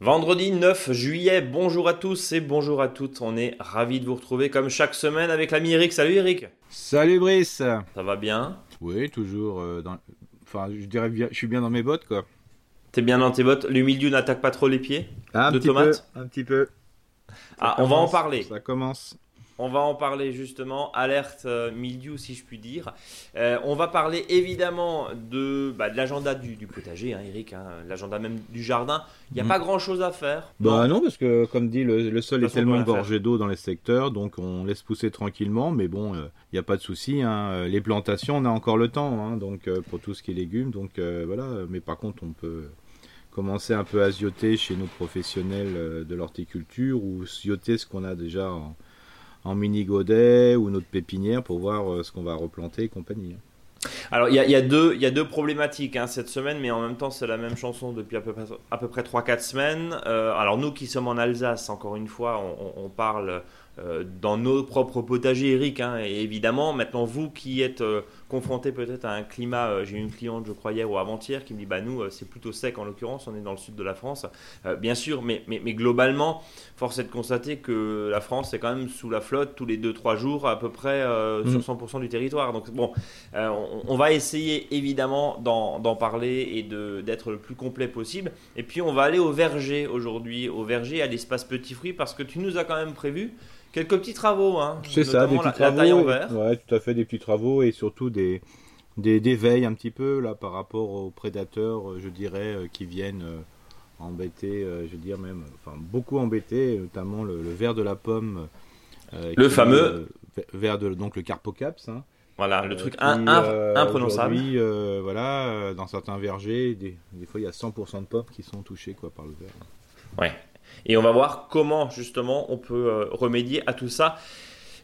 Vendredi 9 juillet, bonjour à tous et bonjour à toutes. On est ravis de vous retrouver comme chaque semaine avec l'ami Eric. Salut Eric. Salut Brice. Ça va bien? Oui, toujours. Euh, dans... Enfin, je dirais bien, je suis bien dans mes bottes quoi. T'es bien dans tes bottes? Le milieu n'attaque pas trop les pieds? Un de petit tomates peu, Un petit peu. Ah, on va en parler. Ça commence. On va en parler justement, alerte euh, milieu si je puis dire. Euh, on va parler évidemment de, bah, de l'agenda du, potager, hein, Eric, hein, l'agenda même du jardin. Il n'y a Mhm. pas grand chose à faire. Bah non, parce que comme dit, le, le sol est tellement gorgé d'eau dans les secteurs, donc on laisse pousser tranquillement, mais bon, il n'y a pas de souci. hein. Euh, Les plantations, on a encore le temps, donc euh, pour tout ce qui est légumes, donc euh, voilà. Mais par contre, on peut commencer un peu à zioter chez nos professionnels euh, de l'horticulture ou zioter ce qu'on a déjà en, mini godet ou notre pépinière pour voir euh, ce qu'on va replanter et compagnie. Alors, il y y y a deux problématiques hein, cette semaine, mais en même temps, c'est la même chanson depuis à peu près, près 3-4 semaines. Euh, alors, nous qui sommes en Alsace, encore une fois, on, parle dans nos propres potagers, Eric, hein, et évidemment, maintenant, vous qui êtes confrontés peut-être à un climat, euh, j'ai eu une cliente, je crois, hier ou avant-hier, qui me dit, bah nous, euh, c'est plutôt sec en l'occurrence, on est dans le sud de la France, Euh, bien sûr, mais, mais, mais globalement, force est de constater que la France est quand même sous la flotte tous les 2-3 jours à peu près euh, Mm. sur 100% du territoire. Donc, bon, on, on va essayer évidemment d'en parler et d'être le plus complet possible. Et puis on va aller au verger aujourd'hui, au verger à l'espace Petit Fruit, parce que tu nous as quand même prévu quelques petits travaux. Hein, C'est ça, des petits la, la travaux. taille en verre. Ouais, tout à fait, des petits travaux et surtout des, des, des veilles un petit peu là par rapport aux prédateurs, euh, je dirais, euh, qui viennent euh, embêter, je veux dire même, enfin beaucoup embêter, notamment le, le ver de la pomme. euh, Le fameux. ver de donc le carpocaps. Hein, Voilà, le euh, truc qui, un- un- imprononçable. euh, voilà, dans certains vergers, des, des fois il y a 100% de pommes qui sont touchées quoi par le ver. Ouais. Et on va voir comment justement on peut remédier à tout ça.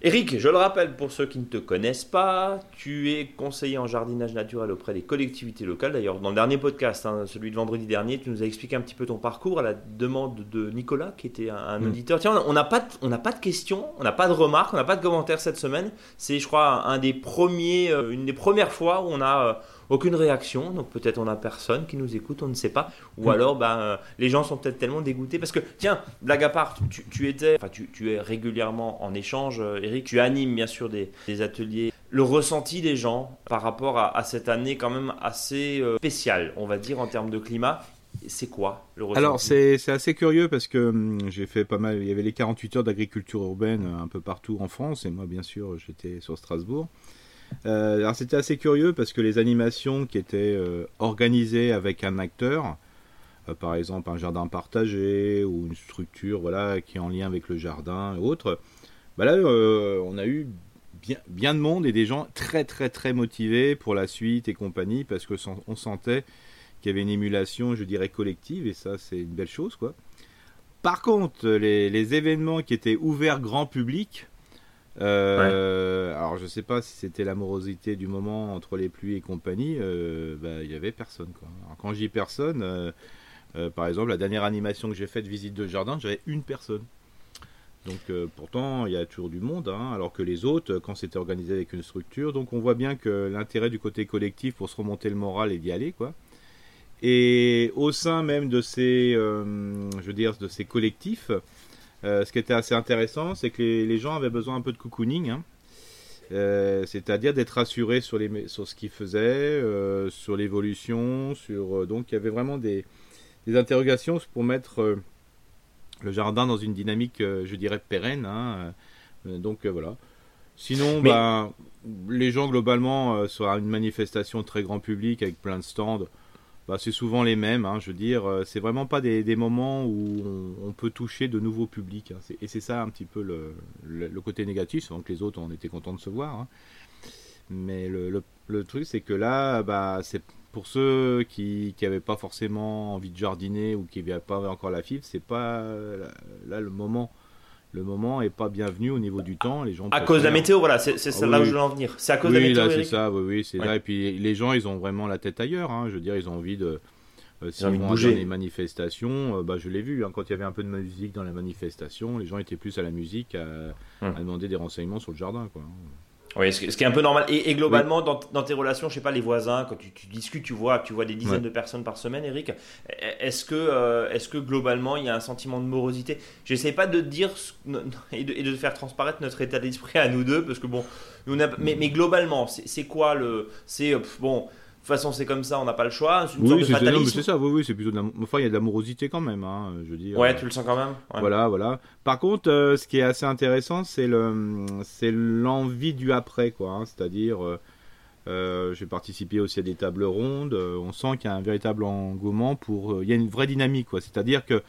Eric, je le rappelle pour ceux qui ne te connaissent pas, tu es conseiller en jardinage naturel auprès des collectivités locales. D'ailleurs, dans le dernier podcast, hein, celui de vendredi dernier, tu nous as expliqué un petit peu ton parcours à la demande de Nicolas, qui était un, un Mm. auditeur. Tiens, on n'a pas, de- on n'a pas de questions, on n'a pas de remarques, on n'a pas de commentaires cette semaine. C'est, je crois, un des premiers, euh, une des premières fois où on a euh, aucune réaction. Donc peut-être on a personne qui nous écoute, on ne sait pas. Ou Mm. alors, ben, euh, les gens sont peut-être tellement dégoûtés parce que, tiens, blague à part, tu, tu étais, enfin, tu, tu es régulièrement en échange, euh, Eric. Tu animes bien sûr des, des ateliers. Le ressenti des gens par rapport à, à cette année quand même assez euh, spéciale, on va dire en termes de climat, c'est quoi le ressenti? Alors c'est assez curieux parce que hum, j'ai fait pas mal, il y avait les 48 heures d'agriculture urbaine un peu partout en France et moi bien sûr j'étais sur Strasbourg. Euh, alors c'était assez curieux parce que les animations qui étaient euh, organisées avec un acteur, euh, par exemple un jardin partagé ou une structure voilà qui est en lien avec le jardin et autres, bah là on a eu bien, bien de monde et des gens très très très motivés pour la suite et compagnie parce que on sentait qu'il y avait une émulation, je dirais, collective, et ça, c'est une belle chose, quoi. Par contre, les événements qui étaient ouverts grand public, euh, alors je sais pas si c'était l'amorosité du moment entre les pluies et compagnie, euh, bah, il y avait personne, quoi. Alors, quand je dis personne, euh, par exemple, la dernière animation que j'ai faite, visite de jardin, j'avais une personne. Donc euh, pourtant, il y a toujours du monde, hein, alors que les autres, quand c'était organisé avec une structure, donc on voit bien que l'intérêt du côté collectif pour se remonter le moral et d'y aller, quoi. Et au sein même de ces, euh, je veux dire, de ces collectifs, ce qui était assez intéressant, c'est que les, les gens avaient besoin un peu de cocooning, hein. Euh, c'est-à-dire d'être rassurés sur, les, sur ce qu'ils faisaient, euh, sur l'évolution, sur euh, donc il y avait vraiment des, des interrogations pour mettre euh, le jardin dans une dynamique, euh, je dirais, pérenne. hein. Euh, donc euh, voilà. Sinon, Mais- ben, les gens globalement euh, sur une manifestation très grand public avec plein de stands, bah, c'est souvent les mêmes. hein, je veux dire, euh, c'est vraiment pas des, des moments où on, peut toucher de nouveaux publics. hein. Et c'est ça un petit peu le, le, côté négatif. Donc les autres, on était contents de se voir. hein. Mais le, le, truc, c'est que là, bah, c'est pour ceux qui n'avaient pas forcément envie de jardiner ou qui n'avaient pas encore la fibre, c'est pas là, le moment. Le moment est pas bienvenu au niveau du temps. Les gens À cause de la météo, voilà, c'est Ah là où je voulais en venir. C'est à cause oui, de la météo. là c'est ça, oui, oui, c'est Ouais. là. Et puis les gens, ils ont vraiment la tête ailleurs. hein. Je veux dire, ils ont envie de, si on bouger. les manifestations, bah, je l'ai vu, hein, quand il y avait un peu de musique dans la manifestation, les gens étaient plus à la musique, à, hum. à demander des renseignements sur le jardin. Quoi. Oui, ce qui est un peu normal. Et, globalement, dans, tes relations, je sais pas, les voisins, quand tu, discutes, tu vois, tu vois des dizaines de personnes par semaine, Eric. E, est-ce que, euh, est-ce que globalement, il y a un sentiment de morosité? J'essaie pas de dire et de, et de, faire transparaître notre état d'esprit à nous deux, parce que bon, mais, mais globalement, c'est quoi le, c'est bon toute façon, c'est comme ça, on n'a pas le choix. oui, c'est ça, oui, oui, c'est plutôt de Enfin, il y a de l'amorosité quand même, hein, je veux dire. Ouais, tu le sens quand même. Voilà, voilà. Par contre, euh, ce qui est assez intéressant, c'est le, c'est l'envie du après, quoi. Hein. C'est-à-dire, euh, euh, j'ai participé aussi à des tables rondes. on sent qu'il y a un véritable engouement pour. Il y a une vraie dynamique, quoi. C'est-à-dire que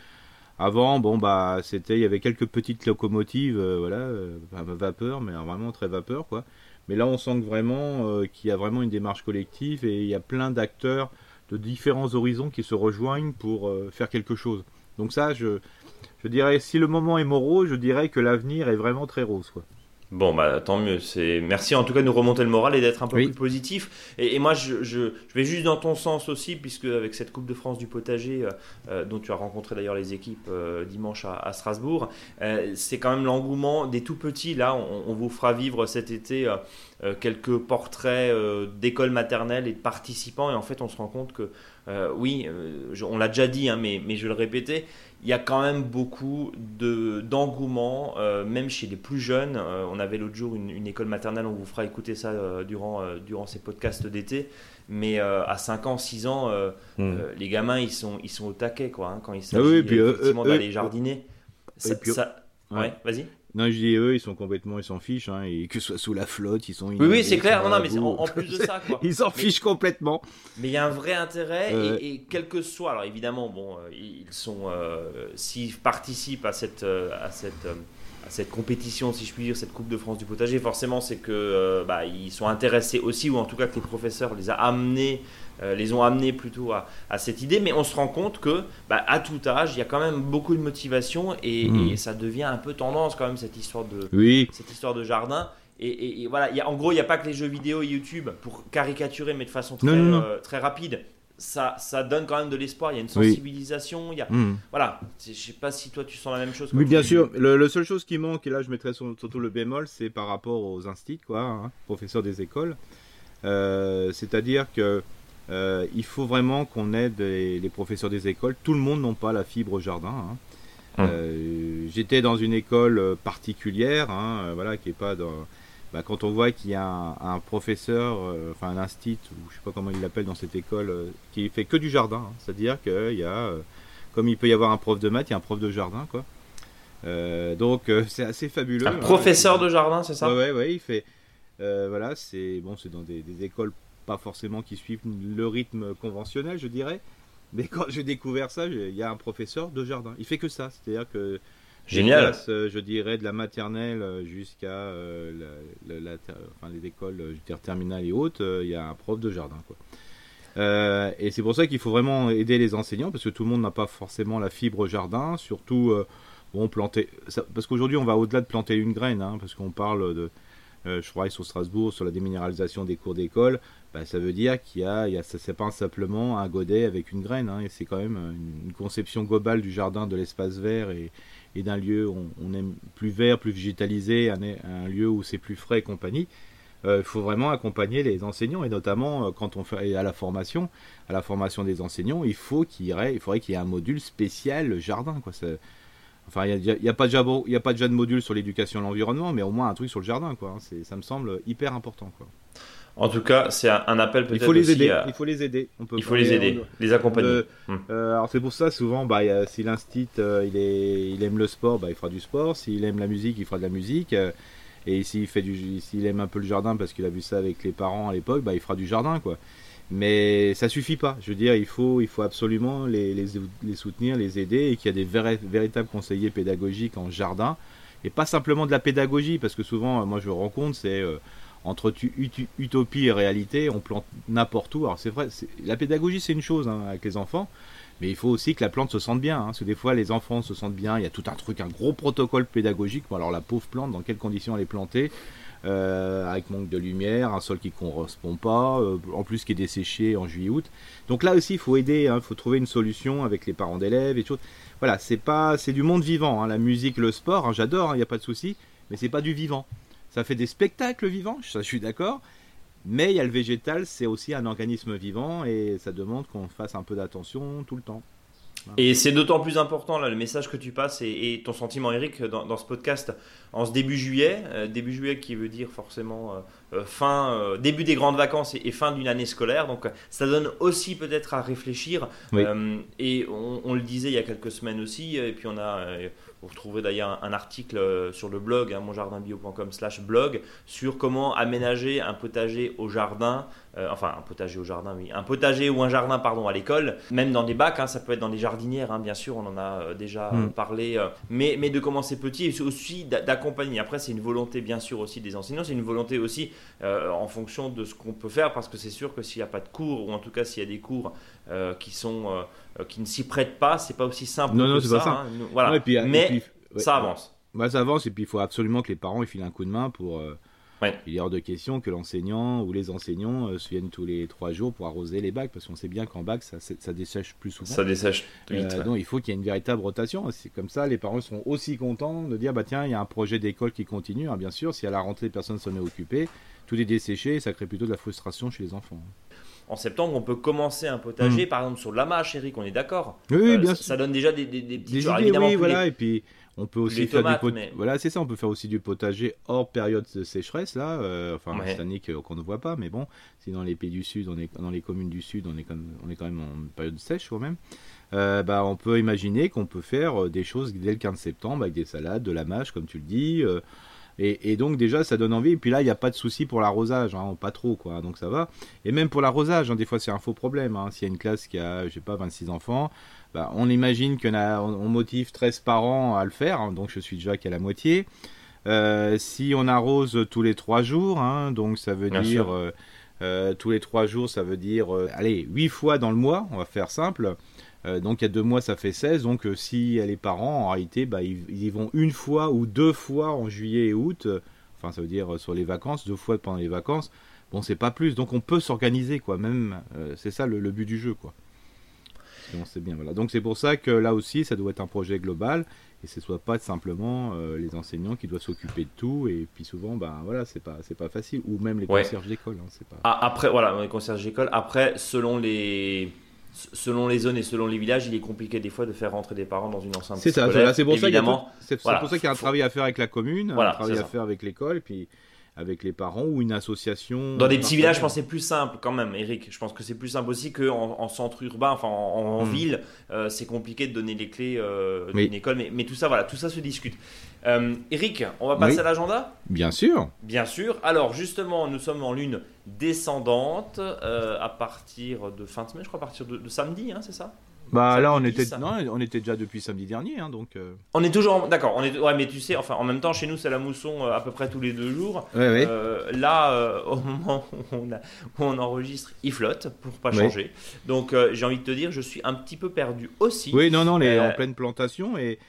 avant, bon, bah, c'était, il y avait quelques petites locomotives, voilà, vapeur, mais vraiment très vapeur, quoi. Mais là, on sent vraiment euh, qu'il y a vraiment une démarche collective et il y a plein d'acteurs de différents horizons qui se rejoignent pour euh, faire quelque chose. Donc ça, je, je dirais, si le moment est morose, je dirais que l'avenir est vraiment très rose. Bon, bah tant mieux. C'est merci en tout cas de nous remonter le moral et d'être un peu plus positif. Et, moi, je, je, vais juste dans ton sens aussi, puisque avec cette Coupe de France du potager, euh, euh, dont tu as rencontré d'ailleurs les équipes euh, dimanche à, Strasbourg, c'est quand même l'engouement des tout petits. Là, on, vous fera vivre cet été quelques portraits d'écoles maternelles et de participants. Et en fait, on se rend compte que oui, on l'a déjà dit, hein, mais, mais je le répétais, il y a quand même beaucoup de, d'engouement, euh, même chez les plus jeunes. Euh, on avait l'autre jour une, école maternelle, on vous fera écouter ça euh, durant, durant ces podcasts d'été. Mais à 5 ans, 6 ans, hmm. les gamins, ils sont, ils sont au taquet quoi, hein, quand il s'agit oui, effectivement d'aller jardiner. Ça, ça... Ouais, vas-y. Non, je dis eux, ils sont complètement, ils s'en fichent, hein, et que ce soit sous la flotte, ils sont. Oui, oui, c'est clair. Non, non, mais en, plus de ça, quoi. ils s'en fichent complètement. Mais il y a un vrai intérêt, et, quel que soit, alors évidemment, bon, euh, ils sont, euh, s'ils participent à cette, euh, à cette, à cette compétition, si je puis dire, cette Coupe de France du potager, forcément, c'est que, bah, ils sont intéressés aussi, ou en tout cas que les professeurs les a amenés euh, les ont amenés plutôt à, cette idée. Mais on se rend compte que, bah, à tout âge, il y a quand même beaucoup de motivation et, hmm. ça devient un peu tendance quand même cette histoire de, cette histoire de jardin. Et, voilà, y a, en gros, il n'y a pas que les jeux vidéo et YouTube pour caricaturer, mais de façon très, euh, très rapide. Ça, ça, donne quand même de l'espoir. Il y a une sensibilisation. Il y a, hmm. Voilà. Je sais pas si toi tu sens la même chose. Oui, bien sûr. Le, seule chose qui manque, et là je mettrais surtout le bémol, c'est par rapport aux instituts, quoi, hein, professeurs des écoles. Euh, c'est-à-dire que euh, il faut vraiment qu'on aide les, professeurs des écoles. Tout le monde n'a pas la fibre au jardin. Hein. Hum. Euh, j'étais dans une école particulière, hein, voilà, qui est pas dans. Bah, quand on voit qu'il y a un, professeur, enfin un instit, ou je sais pas comment il l'appelle dans cette école, qui fait que du jardin, hein. c'est-à-dire qu'il y a, comme il peut y avoir un prof de maths, il y a un prof de jardin, quoi. donc c'est assez fabuleux. Un professeur de jardin, c'est ça? Ouais, ouais, il fait. voilà, c'est bon, c'est dans des, des, écoles pas forcément qui suivent le rythme conventionnel, je dirais. Mais quand j'ai découvert ça, il y a un professeur de jardin. Il fait que ça, c'est-à-dire que Génial. Euh, je dirais de la maternelle euh, jusqu'à euh, les écoles je dirais, terminales et hautes, il y a un prof de jardin. Et c'est pour ça qu'il faut vraiment aider les enseignants parce que tout le monde n'a pas forcément la fibre jardin, surtout bon planter. parce qu'aujourd'hui on va au-delà de planter une graine, hein, parce qu'on parle de. je travaille sur Strasbourg sur la déminéralisation des cours d'école. Bah, ça veut dire qu'il y a, il y c'est pas simplement un godet avec une graine, hein, et c'est quand même une, conception globale du jardin, de l'espace vert et, et d'un lieu où on, aime plus vert, plus végétalisé, un, lieu où c'est plus frais et compagnie. Euh, il faut vraiment accompagner les enseignants et notamment euh, quand on fait à la formation, à la formation des enseignants, il faut qu'il y il faudrait qu'il y ait un module spécial jardin, quoi. Enfin, il n'y a, y a, pas déjà, il a pas déjà de module sur l'éducation à l'environnement, mais au moins un truc sur le jardin, quoi. Hein. ça me semble hyper important, quoi. En tout cas, c'est un, appel peut-être. Il faut les aider. Il faut les aider. On peut il faut les aider, les accompagner. Hmm. Euh, alors c'est pour ça souvent, bah, si l'instit euh, il, est, il aime le sport, bah, il fera du sport. S'il aime la musique, il fera de la musique. Euh, et s'il fait du, s'il aime un peu le jardin parce qu'il a vu ça avec les parents à l'époque, bah, il fera du jardin, quoi. Mais ça suffit pas. Je veux dire, il faut, il faut absolument les, les, les soutenir, les aider, et qu'il y a des véritables conseillers pédagogiques en jardin, et pas simplement de la pédagogie, parce que souvent, moi je rencontre, c'est entre utopie et réalité, on plante n'importe où. Alors c'est vrai, la pédagogie c'est une chose hein, avec les enfants, mais il faut aussi que la plante se sente bien. Hein, parce que des fois les enfants se sentent bien, il y a tout un truc, un gros protocole pédagogique. alors la pauvre plante, dans quelles conditions elle est plantée? Euh, avec manque de lumière, un sol qui ne correspond pas, euh, en plus qui est desséché en juillet-août. Donc là aussi, il faut aider, il hein, faut trouver une solution avec les parents d'élèves et tout. Voilà, c'est pas, c'est du monde vivant, la musique, le sport, j'adore, il n'y a pas de souci, mais c'est pas du vivant. Ça fait des spectacles vivants, ça je suis d'accord, mais il y a le végétal, c'est aussi un organisme vivant et ça demande qu'on fasse un peu d'attention tout le temps. Et c'est d'autant plus important là le message que tu passes et, ton sentiment Eric dans, ce podcast en ce début juillet, euh, début juillet qui veut dire forcément euh, euh, fin, début des grandes vacances et, fin d'une année scolaire. Donc ça donne aussi peut-être à réfléchir. et on, on, le disait il y a quelques semaines aussi, et puis on a vous retrouverez d'ailleurs un, article euh, sur le blog, hein, monjardinbio.com slash blog, sur comment aménager un potager au jardin, euh, enfin un potager au jardin, oui, un potager ou un jardin, pardon, à l'école, même dans des bacs, hein, ça peut être dans des jardinières, hein, bien sûr, on en a euh, déjà hmm. parlé, mais, mais de commencer petit et aussi d'accompagner. Après, c'est une volonté, bien sûr, aussi des enseignants, c'est une volonté aussi en fonction de ce qu'on peut faire, parce que c'est sûr que s'il n'y a pas de cours, ou en tout cas s'il y a des cours qui sont qui ne s'y prêtent pas, c'est pas aussi simple non, non, que ça. Pas ça. Hein. Voilà. mais ça avance. Bah, ça avance et puis il faut absolument que les parents ils filent un coup de main pour. Euh, il est hors de question que l'enseignant ou les enseignants euh, se viennent tous les trois jours pour arroser les bacs parce qu'on sait bien qu'en bac ça, ça, dessèche plus souvent. Ça dessèche vite. Donc il faut qu'il y ait une véritable rotation. C'est comme ça, les parents seront aussi contents de dire bah tiens il y a un projet d'école qui continue. bien sûr, si à la rentrée personne s'en est occupé, tout est desséché, ça crée plutôt de la frustration chez les enfants en septembre, on peut commencer un potager, hmm. par exemple sur la mâche, Eric, on est d'accord Oui, euh, bien sûr. Ça donne déjà des, des, des petites idées, oui, voilà, et puis on peut aussi faire du potager. Voilà, c'est ça, on peut faire aussi du potager hors période de sécheresse, là. Euh, enfin, cette année qu'on ne voit pas, mais bon, si dans les pays du Sud, on est, dans les communes du Sud, on est, quand même, on est quand même en période sèche quand même. Euh, bah, on peut imaginer qu'on peut faire des choses dès le 15 septembre avec des salades, de la mâche, comme tu le dis. Et, donc déjà ça donne envie. Et puis là il n'y a pas de souci pour l'arrosage, hein, pas trop quoi, donc ça va. Et même pour l'arrosage, hein, des fois c'est un faux problème. Hein. S'il y a une classe qui a, je sais pas, 26 enfants, bah, on imagine qu'on on motive 13 parents à le faire, donc je suis déjà qu'à la moitié. Euh, si on arrose tous les 3 jours, donc ça veut dire euh, euh, tous les 3 jours, ça veut dire allez 8 fois dans le mois, on va faire simple. Euh, donc il y a deux mois, ça fait 16. Donc euh, si les parents, en réalité, bah, ils, y vont une fois ou deux fois en juillet et août. Euh, enfin, ça veut dire sur les vacances, deux fois pendant les vacances. Bon, c'est pas plus. Donc on peut s'organiser, quoi. Même, c'est ça le, but du jeu, quoi. bien, voilà. Donc c'est pour ça que là aussi, ça doit être un projet global et ce soit pas simplement les enseignants qui doivent s'occuper de tout et puis souvent bah voilà c'est pas c'est pas facile ou même les concierges d'école hein, pas... Ah, après voilà les concierges d'école après selon les selon les zones et selon les villages, il est compliqué des fois de faire rentrer des parents dans une enceinte. C'est ça, c'est pour, ça qu'il y a un travail à faire avec la commune, un travail à faire avec l'école, puis avec les parents ou une association. Dans des petits villages, je pense que c'est plus simple quand même, Eric. Je pense que c'est plus simple aussi qu'en en centre urbain, enfin en, hmm. ville, euh, c'est compliqué de donner les clés euh, d'une école. Mais, mais, tout ça, voilà, tout ça se discute. Euh, Eric, on va passer à l'agenda? Bien sûr. Bien sûr. Alors justement, nous sommes en lune descendante à partir de fin de semaine, je crois, à partir de, de samedi, hein, c'est ça? Bah là, on était, non, on était déjà depuis samedi dernier, hein, donc. Euh. On est toujours, d'accord. On est, ouais, mais tu sais, enfin, en même temps, chez nous, c'est la mousson euh, à peu près tous les deux jours. Euh, là, au moment où on, enregistre, il flotte pour pas changer. Donc, j'ai envie de te dire, je suis un petit peu perdu aussi. Oui, non, non, on est en pleine plantation et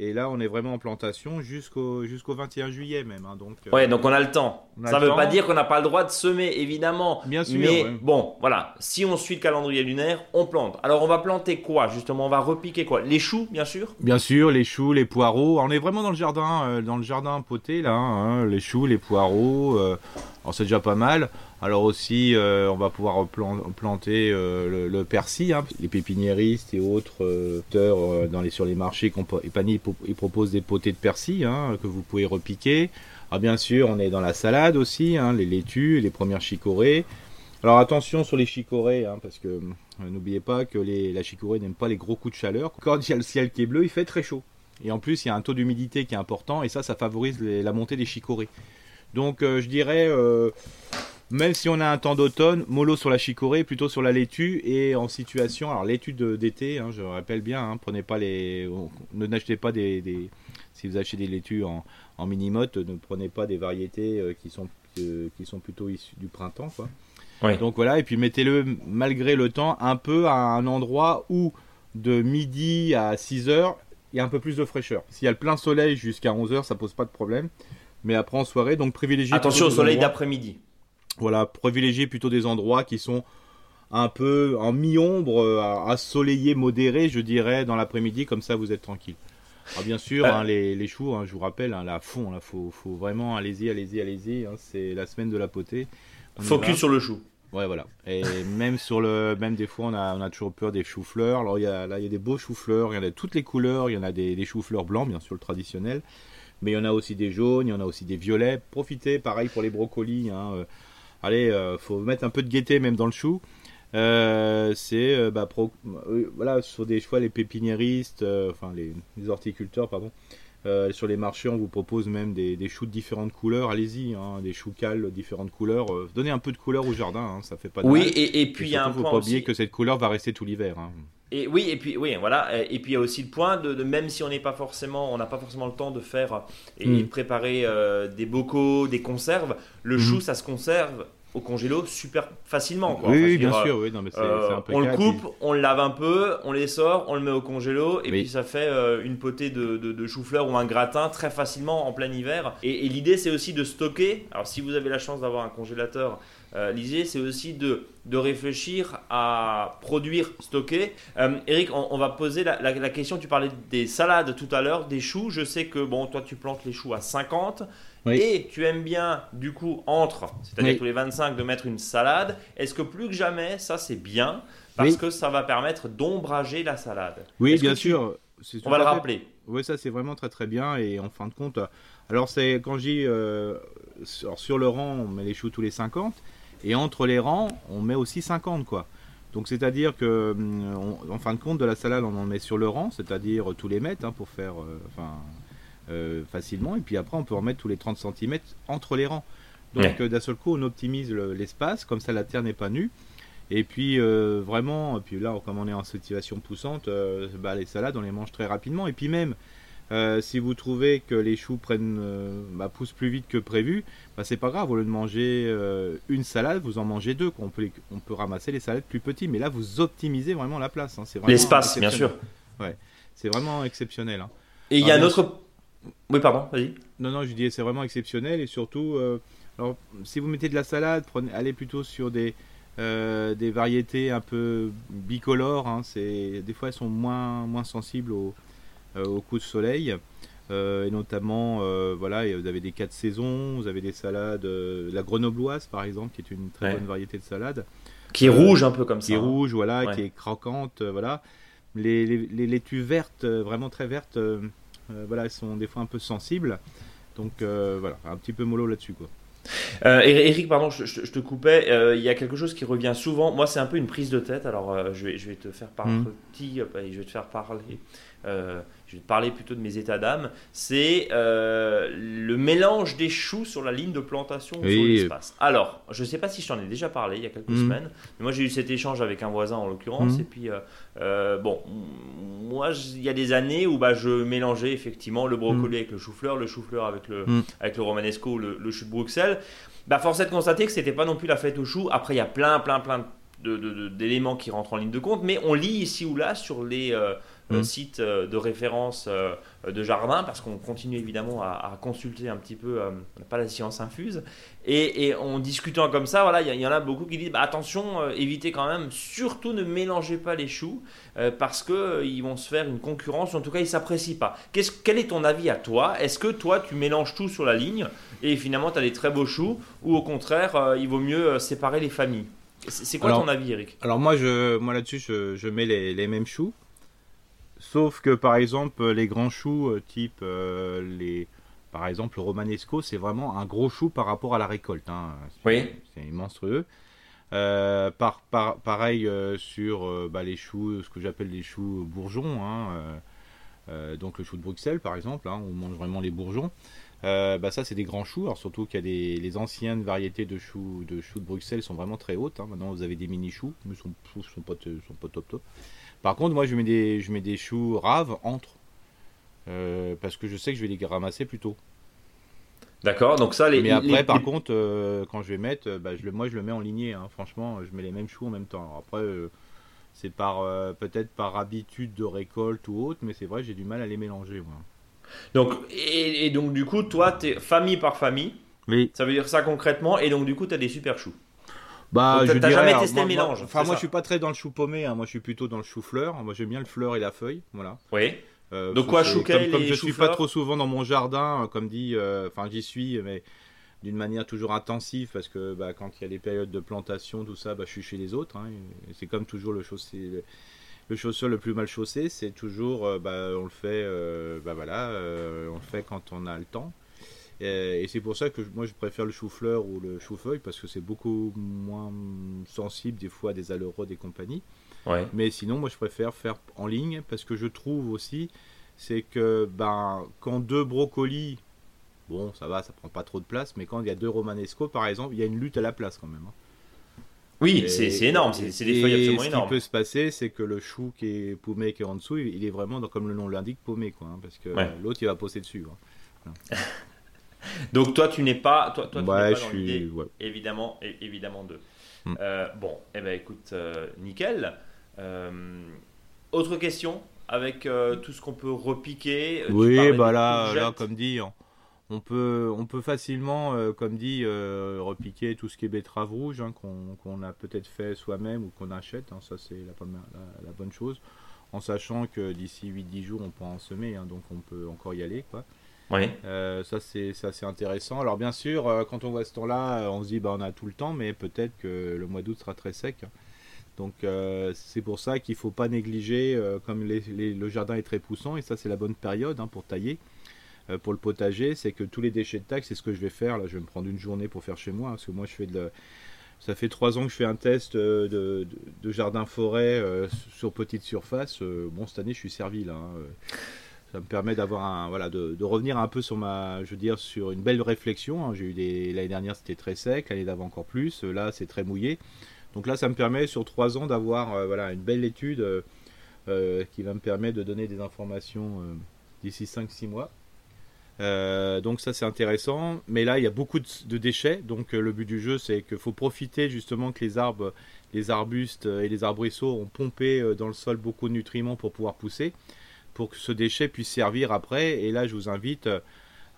et là, on est vraiment en plantation jusqu'au jusqu'au 21 juillet même. Hein, donc, euh, ouais, donc on a le temps. Ça ne veut pas dire qu'on n'a pas le droit de semer, évidemment. Bien sûr. Mais bon, voilà. Si on suit le calendrier lunaire, on plante. Alors, on va planter quoi Justement, on va repiquer quoi? Les choux, bien sûr? Bien sûr, les choux, les poireaux. On est vraiment dans le jardin, euh, dans le jardin poté là. Hein, les choux, les poireaux. Euh, alors, c'est déjà pas mal. Alors aussi, euh, on va pouvoir planter euh, le, persil. Hein. Les pépiniéristes et autres euh, les, sur les marchés ils proposent des potées de persil hein, que vous pouvez repiquer. Alors bien sûr, on est dans la salade aussi, hein, les laitues, les premières chicorées. Alors attention sur les chicorées, parce que n'oubliez pas que la chicorée n'aime pas les gros coups de chaleur. Quand il y a le ciel qui est bleu, il fait très chaud. Et en plus, il y a un taux d'humidité qui est important et ça, ça favorise la montée des chicorées. Donc je dirais même si on a un temps d'automne, mollo sur la chicorée, plutôt sur la laitue et en situation. Alors laitue d'été, hein, je rappelle bien, hein, prenez pas les, ne n'achetez pas des, si vous achetez des laitues en, en mini-motte, ne prenez pas des variétés euh, qui sont euh, qui sont plutôt issues du printemps, quoi. Donc voilà, et puis mettez-le malgré le temps un peu à un endroit où de midi à 6 heures il y a un peu plus de fraîcheur. S'il y a le plein soleil jusqu'à 11 heures, ça pose pas de problème. Mais après en soirée, donc privilégier. Attention au soleil d'après-midi. Voilà, privilégier plutôt des endroits qui sont un peu en mi-ombre, euh, ensoleillé, modéré, je dirais, dans l'après-midi, comme ça vous êtes tranquille. Alors bien sûr, euh. hein, les, les, choux, hein, je vous rappelle, hein, là, fond, là, faut, faut vraiment, allez-y, allez-y, allez-y, c'est la semaine de la potée. Focus sur le chou. Ouais, voilà. Et même sur le, même des fois, on a, on a toujours peur des choux-fleurs. Alors il y a, là, il y a des beaux choux-fleurs, il y en a de toutes les couleurs, il y en a des, des choux-fleurs blancs, bien sûr, le traditionnel. Mais il y en a aussi des jaunes, il y en a aussi des violets. Profitez, pareil pour les brocolis. Euh, allez, euh, faut mettre un peu de gaieté même dans le chou. Euh, c'est euh, bah, voilà sur des choix les pépiniéristes, enfin les, horticulteurs pardon. sur les marchés, on vous propose même des, choux de différentes couleurs. Allez-y, hein, des choux cales de différentes couleurs. donnez un peu de couleur au jardin, hein, ça fait pas de Oui, et, et, puis il y a un faut pas oublier que cette couleur va rester tout l'hiver. Hein. Et oui, et puis oui, voilà. Et puis il y a aussi le point de, même si on n'est pas forcément, on n'a pas forcément le temps de faire et, mm. préparer des bocaux, des conserves. Le mm. chou, ça se conserve au congélo super facilement. Quoi. Oui, bien sûr, oui, non, mais euh, on le coupe, on le lave un peu, on les sort, on le met au congélo, et puis ça fait euh, une potée de, de, chou-fleur ou un gratin très facilement en plein hiver. Et, l'idée, c'est aussi de stocker. Alors, si vous avez la chance d'avoir un congélateur, euh, l'idée, c'est aussi de, de réfléchir à produire, stocker. Eric, on, va poser la, la, question. Tu parlais des salades tout à l'heure, des choux. Je sais que bon, toi, tu plantes les choux à 50 et tu aimes bien, du coup, entre, c'est-à-dire tous les 25, de mettre une salade, est-ce que plus que jamais, ça c'est bien? Parce que ça va permettre d'ombrager la salade Oui, bien sûr. On va le rappeler. Oui, ça c'est vraiment très très bien et en fin de compte, alors c'est quand je dis euh, sur, le rang, on met les choux tous les 50 et entre les rangs, on met aussi 50 quoi. Donc c'est-à-dire que hum, en fin de compte de la salade, on en met sur le rang, c'est-à-dire tous les mètres hein, pour faire, euh, enfin euh, facilement. Et puis après, on peut en mettre tous les 30 cm entre les rangs. Donc euh, d'un seul coup, on optimise l'espace, comme ça la terre n'est pas nue. Et puis euh, vraiment, puis là, comme on est en situation poussante, bah, les salades, on les mange très rapidement. Et puis même, si vous trouvez que les choux prennent, bah, poussent plus vite que prévu, bah, c'est pas grave. Au lieu de manger une salade, vous en mangez deux. On peut, on peut ramasser les salades plus petites, mais là, vous optimisez vraiment la place. Hein. L'espace, bien sûr. Ouais, c'est vraiment exceptionnel. Hein. Et il y a un autre oui, pardon, vas-y. Non, non, je dis c'est vraiment exceptionnel et surtout, euh, alors, si vous mettez de la salade, prenez, allez plutôt sur des, euh, des variétés un peu bicolores. Hein, des fois, elles sont moins, moins sensibles au, euh, au coup de soleil. et notamment, voilà, vous avez des quatre saisons, vous avez des salades, la grenobloise par exemple, qui est une très bonne variété de salade. Qui est rouge un peu comme ça. Qui est hein. rouge, voilà, qui est croquante, voilà. Les, les, les laitues vertes, vraiment très vertes, euh, voilà, elles sont des fois un peu sensibles. Donc euh, voilà, un petit peu mollo là-dessus quoi. Euh, Eric, pardon, je, te coupais. Il y a quelque chose qui revient souvent. Moi, c'est un peu une prise de tête. Alors, je, vais, je vais te faire parler. Mmh. je vais te faire parler je vais te parler plutôt de mes états d'âme, c'est euh, le mélange des choux sur la ligne de plantation sur l'espace. Alors, je ne sais pas si je t'en ai déjà parlé il y a quelques mm. semaines, mais moi j'ai eu cet échange avec un voisin en l'occurrence, mm. et puis, euh, euh, bon, moi il y a des années où bah, je mélangeais effectivement le brocoli mm. avec le chou-fleur, le chou-fleur avec le, avec le romanesco, le, le chou de Bruxelles. Bah, force est de constater que c'était pas non plus la fête aux choux. Après, il y a plein, plein, plein d'éléments qui rentrent en ligne de compte, mais on lit ici ou là sur les euh, mm. site euh, de référence euh, de jardin, parce qu'on continue évidemment à, consulter un petit peu, on n'a pas la science infuse, et, en discutant comme ça, voilà, il y, en a beaucoup qui disent bah, attention, évitez quand même, surtout ne mélangez pas les choux, parce qu'ils vont se faire une concurrence, en tout cas ils s'apprécient pas. quel est ton avis à toi? Est-ce que toi tu mélanges tout sur la ligne, et finalement tu as des très beaux choux, ou au contraire, il vaut mieux séparer les familles? C'est quoi ton avis, Eric? Alors moi, je, moi là-dessus, je, mets les, les, mêmes choux. Sauf que par exemple, les grands choux, euh, type euh, les, par exemple le romanesco, c'est vraiment un gros chou par rapport à la récolte. Hein. Oui. C'est monstrueux. Euh, par, pareil sur bah, les choux, ce que j'appelle les choux bourgeons. Hein, donc le chou de Bruxelles par exemple, hein, on mange vraiment les bourgeons. bah ça c'est des grands choux, alors surtout qu'il y a des les anciennes variétés de choux de choux de Bruxelles sont vraiment très hautes. Maintenant vous avez des mini choux, mais sont sont pas sont pas top top. Par contre, moi, je mets des, je mets des choux raves entre. Euh, parce que je sais que je vais les ramasser plus tôt. D'accord, donc ça, les. Mais après, par contre, euh, quand je vais mettre, euh, bah, je le, moi, je le mets en lignée. Hein. Franchement, je mets les mêmes choux en même temps. après, c'est par peut-être par habitude de récolte ou autre, mais c'est vrai, j'ai du mal à les mélanger. Moi. Donc, et, donc, du coup, toi, tu es famille par famille. Oui. Ça veut dire ça concrètement. Et donc, du coup, tu as des super choux. Bah, je t'as jamais testé le mélange. enfin, moi, je suis pas très dans le chou paumé. Hein. Moi, je suis plutôt dans le chou fleur. Moi, j'aime bien le fleur et la feuille. Voilà. Oui. Euh, donc quoi, chou Comme, comme je suis pas trop souvent dans mon jardin, comme dit, euh, enfin, j'y suis, mais d'une manière toujours intensive parce que bah, quand il y a les périodes de plantation, tout ça, bah, je suis chez les autres. Hein. c'est comme toujours le chaussé, le, le, chausseur le plus mal chaussé, c'est toujours, euh, bah, on le fait, bah, voilà, on le fait quand on a le temps. Et, c'est pour ça que moi je préfère le chou-fleur ou le chou-feuille parce que c'est beaucoup moins sensible des fois à des aleraux des compagnies. Mais sinon, moi je préfère faire en ligne parce que je trouve aussi, c'est que ben, quand deux brocolis, bon ça va, ça prend pas trop de place, mais quand il y a deux romanesco par exemple, il y a une lutte à la place quand même. Hein. Oui, c'est énorme, c'est des feuilles absolument énormes. Ce qui peut se passer, c'est que le chou qui est paumé, qui est en dessous, il est vraiment, comme le nom l'indique, paumé, quoi, hein, parce que l'autre il va poser dessus. Hein. Donc toi, tu n'es pas, toi, toi, tu pas dans l'idée, évidemment, évidemment de. Hmm. Euh, bon, eh ben écoute, euh, nickel. Euh, autre question avec tout ce qu'on peut repiquer. Oui, bah là, là, comme dit, on peut, on peut facilement, comme dit, repiquer tout ce qui est betterave rouge hein, qu'on a peut-être fait soi-même ou qu'on achète. Hein, ça, c'est la, la, bonne chose. En sachant que d'ici 8-10 jours, on peut en semer, hein, donc on peut encore y aller, quoi. Oui. Euh, ça, c'est intéressant. Alors, bien sûr, euh, quand on voit ce temps-là, on se dit, bah, on a tout le temps, mais peut-être que le mois d'août sera très sec. Donc, euh, c'est pour ça qu'il ne faut pas négliger, comme le jardin est très poussant, et ça, c'est la bonne période hein, pour tailler. pour le potager, c'est que tous les déchets de taille, c'est ce que je vais faire. Là, je vais me prendre une journée pour faire chez moi, parce que moi, je fais de ça fait trois ans que je fais un test de, jardin-forêt sur petite surface. bon, cette année, je suis servi là. Hein ça me permet d'avoir un voilà de, revenir un peu sur ma je veux dire sur une belle réflexion hein. j'ai eu l'année dernière c'était très sec l'année d'avant encore plus là c'est très mouillé. Donc là ça me permet sur trois ans d'avoir euh, voilà une belle étude euh, euh, qui va me permettre de donner des informations d'ici 5-6 mois. Donc ça c'est intéressant. Mais là il y a beaucoup de, déchets. Donc le but du jeu c'est qu'il faut profiter justement que les arbres les arbustes et les arbrisseaux ont pompé dans le sol beaucoup de nutriments pour pouvoir pousser pour que ce déchet puisse servir après. Et là, je vous invite euh,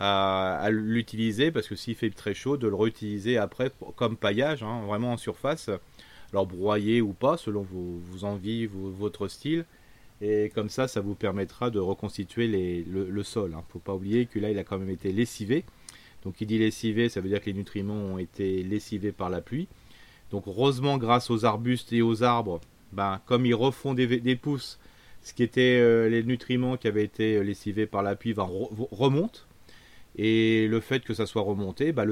à, l'utiliser parce que s'il fait très chaud, de le réutiliser après comme paillage, hein, vraiment en surface. Alors broyer ou pas, selon vos, envies, votre style. Et comme ça, ça vous permettra de reconstituer le, sol. Il hein. ne faut pas oublier que là, il a quand même été lessivé. Donc, il dit lessivé, ça veut dire que les nutriments ont été lessivés par la pluie. Donc, heureusement, grâce aux arbustes et aux arbres, ben, comme ils refont des pousses, ce qui était euh, les nutriments qui avaient été euh, lessivés par la pluie va remonte. Et le fait que ça soit remonté, bah,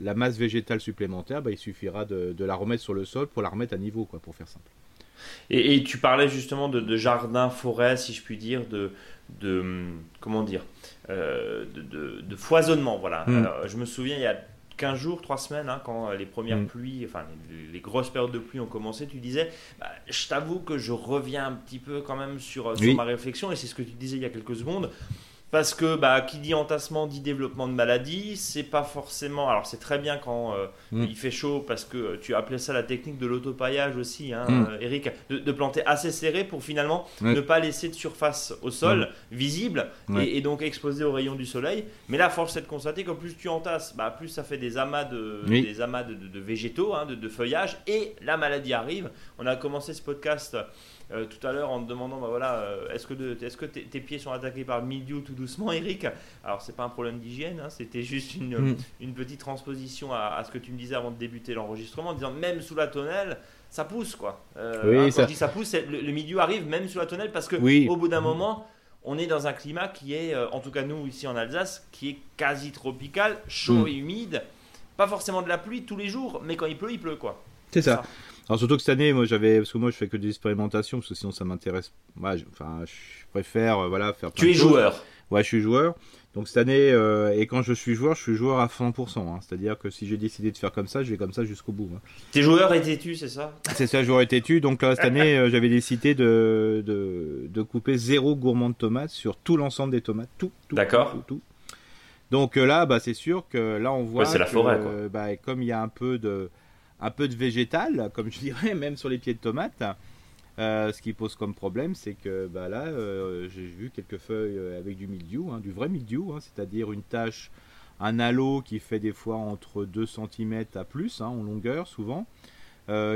la masse végétale supplémentaire, bah, il suffira de, la remettre sur le sol pour la remettre à niveau, quoi, pour faire simple. Et, tu parlais justement de, jardin, forêt, si je puis dire, de, de comment dire, euh, de, foisonnement. Voilà. Hmm. je me souviens, il y a 15 jours, 3 semaines, hein, quand les premières mm. pluies, enfin les, grosses périodes de pluie ont commencé, tu disais, bah, je t'avoue que je reviens un petit peu quand même sur, sur ma réflexion, et c'est ce que tu disais il y a quelques secondes. Parce que bah, qui dit entassement dit développement de maladie. C'est pas forcément. Alors c'est très bien quand euh, mm. il fait chaud parce que tu appelais ça la technique de l'autopaillage aussi, hein, mm. euh, Eric, de, planter assez serré pour finalement ne pas laisser de surface au sol mm. visible et, donc exposé aux rayons du soleil. Mais là, force est de constater que plus tu entasses, bah, plus ça fait des amas de, des amas de, végétaux, hein, de, feuillage et la maladie arrive. On a commencé ce podcast euh, tout à l'heure en te demandant bah voilà, euh, est-ce que, est que tes pieds sont attaqués par mildiou tout doucement, Eric Alors, c'est pas un problème d'hygiène, hein, c'était juste une, mm. une, petite transposition à, ce que tu me disais avant de débuter l'enregistrement, en disant même sous la tonnelle, ça pousse quoi. Euh, oui, hein, ça... je dis ça pousse, le, le, arrive même sous la tonnelle parce que au bout d'un moment, on est dans un climat qui est, en tout cas nous ici en Alsace, qui est quasi tropical, chaud mm. et humide. Pas forcément de la pluie tous les jours, mais quand il pleut, il pleut quoi. C'est ça. Alors surtout que cette année, moi j'avais, parce que moi je fais que des expérimentations, parce que sinon ça m'intéresse. enfin, je préfère, euh, voilà, faire. Tu es joueur. Ouais, je suis joueur. Donc cette année, euh, et quand je suis joueur, je suis joueur à 100%. Hein. C'est-à-dire que si j'ai décidé de faire comme ça, je vais comme ça jusqu'au bout. Hein. Tes joueurs étaient tu c'est ça? C'est ça, joueur étais tu Donc là, cette année, euh, j'avais décidé de, de, de, couper zéro gourmand de tomates sur tout l'ensemble des tomates. Tout, tout. D'accord. Tout, tout, Donc là, bah, c'est sûr que là, on voit. c'est la forêt, quoi. Bah, comme il y a un peu de un peu de végétal, comme je dirais, même sur les pieds de tomates, ce qui pose comme problème, c'est que bah, là, j'ai vu quelques feuilles avec du mildiou, hein, du vrai mildiou, hein, c'est-à-dire une tache, un halo qui fait des fois entre 2 cm à plus hein, en longueur souvent,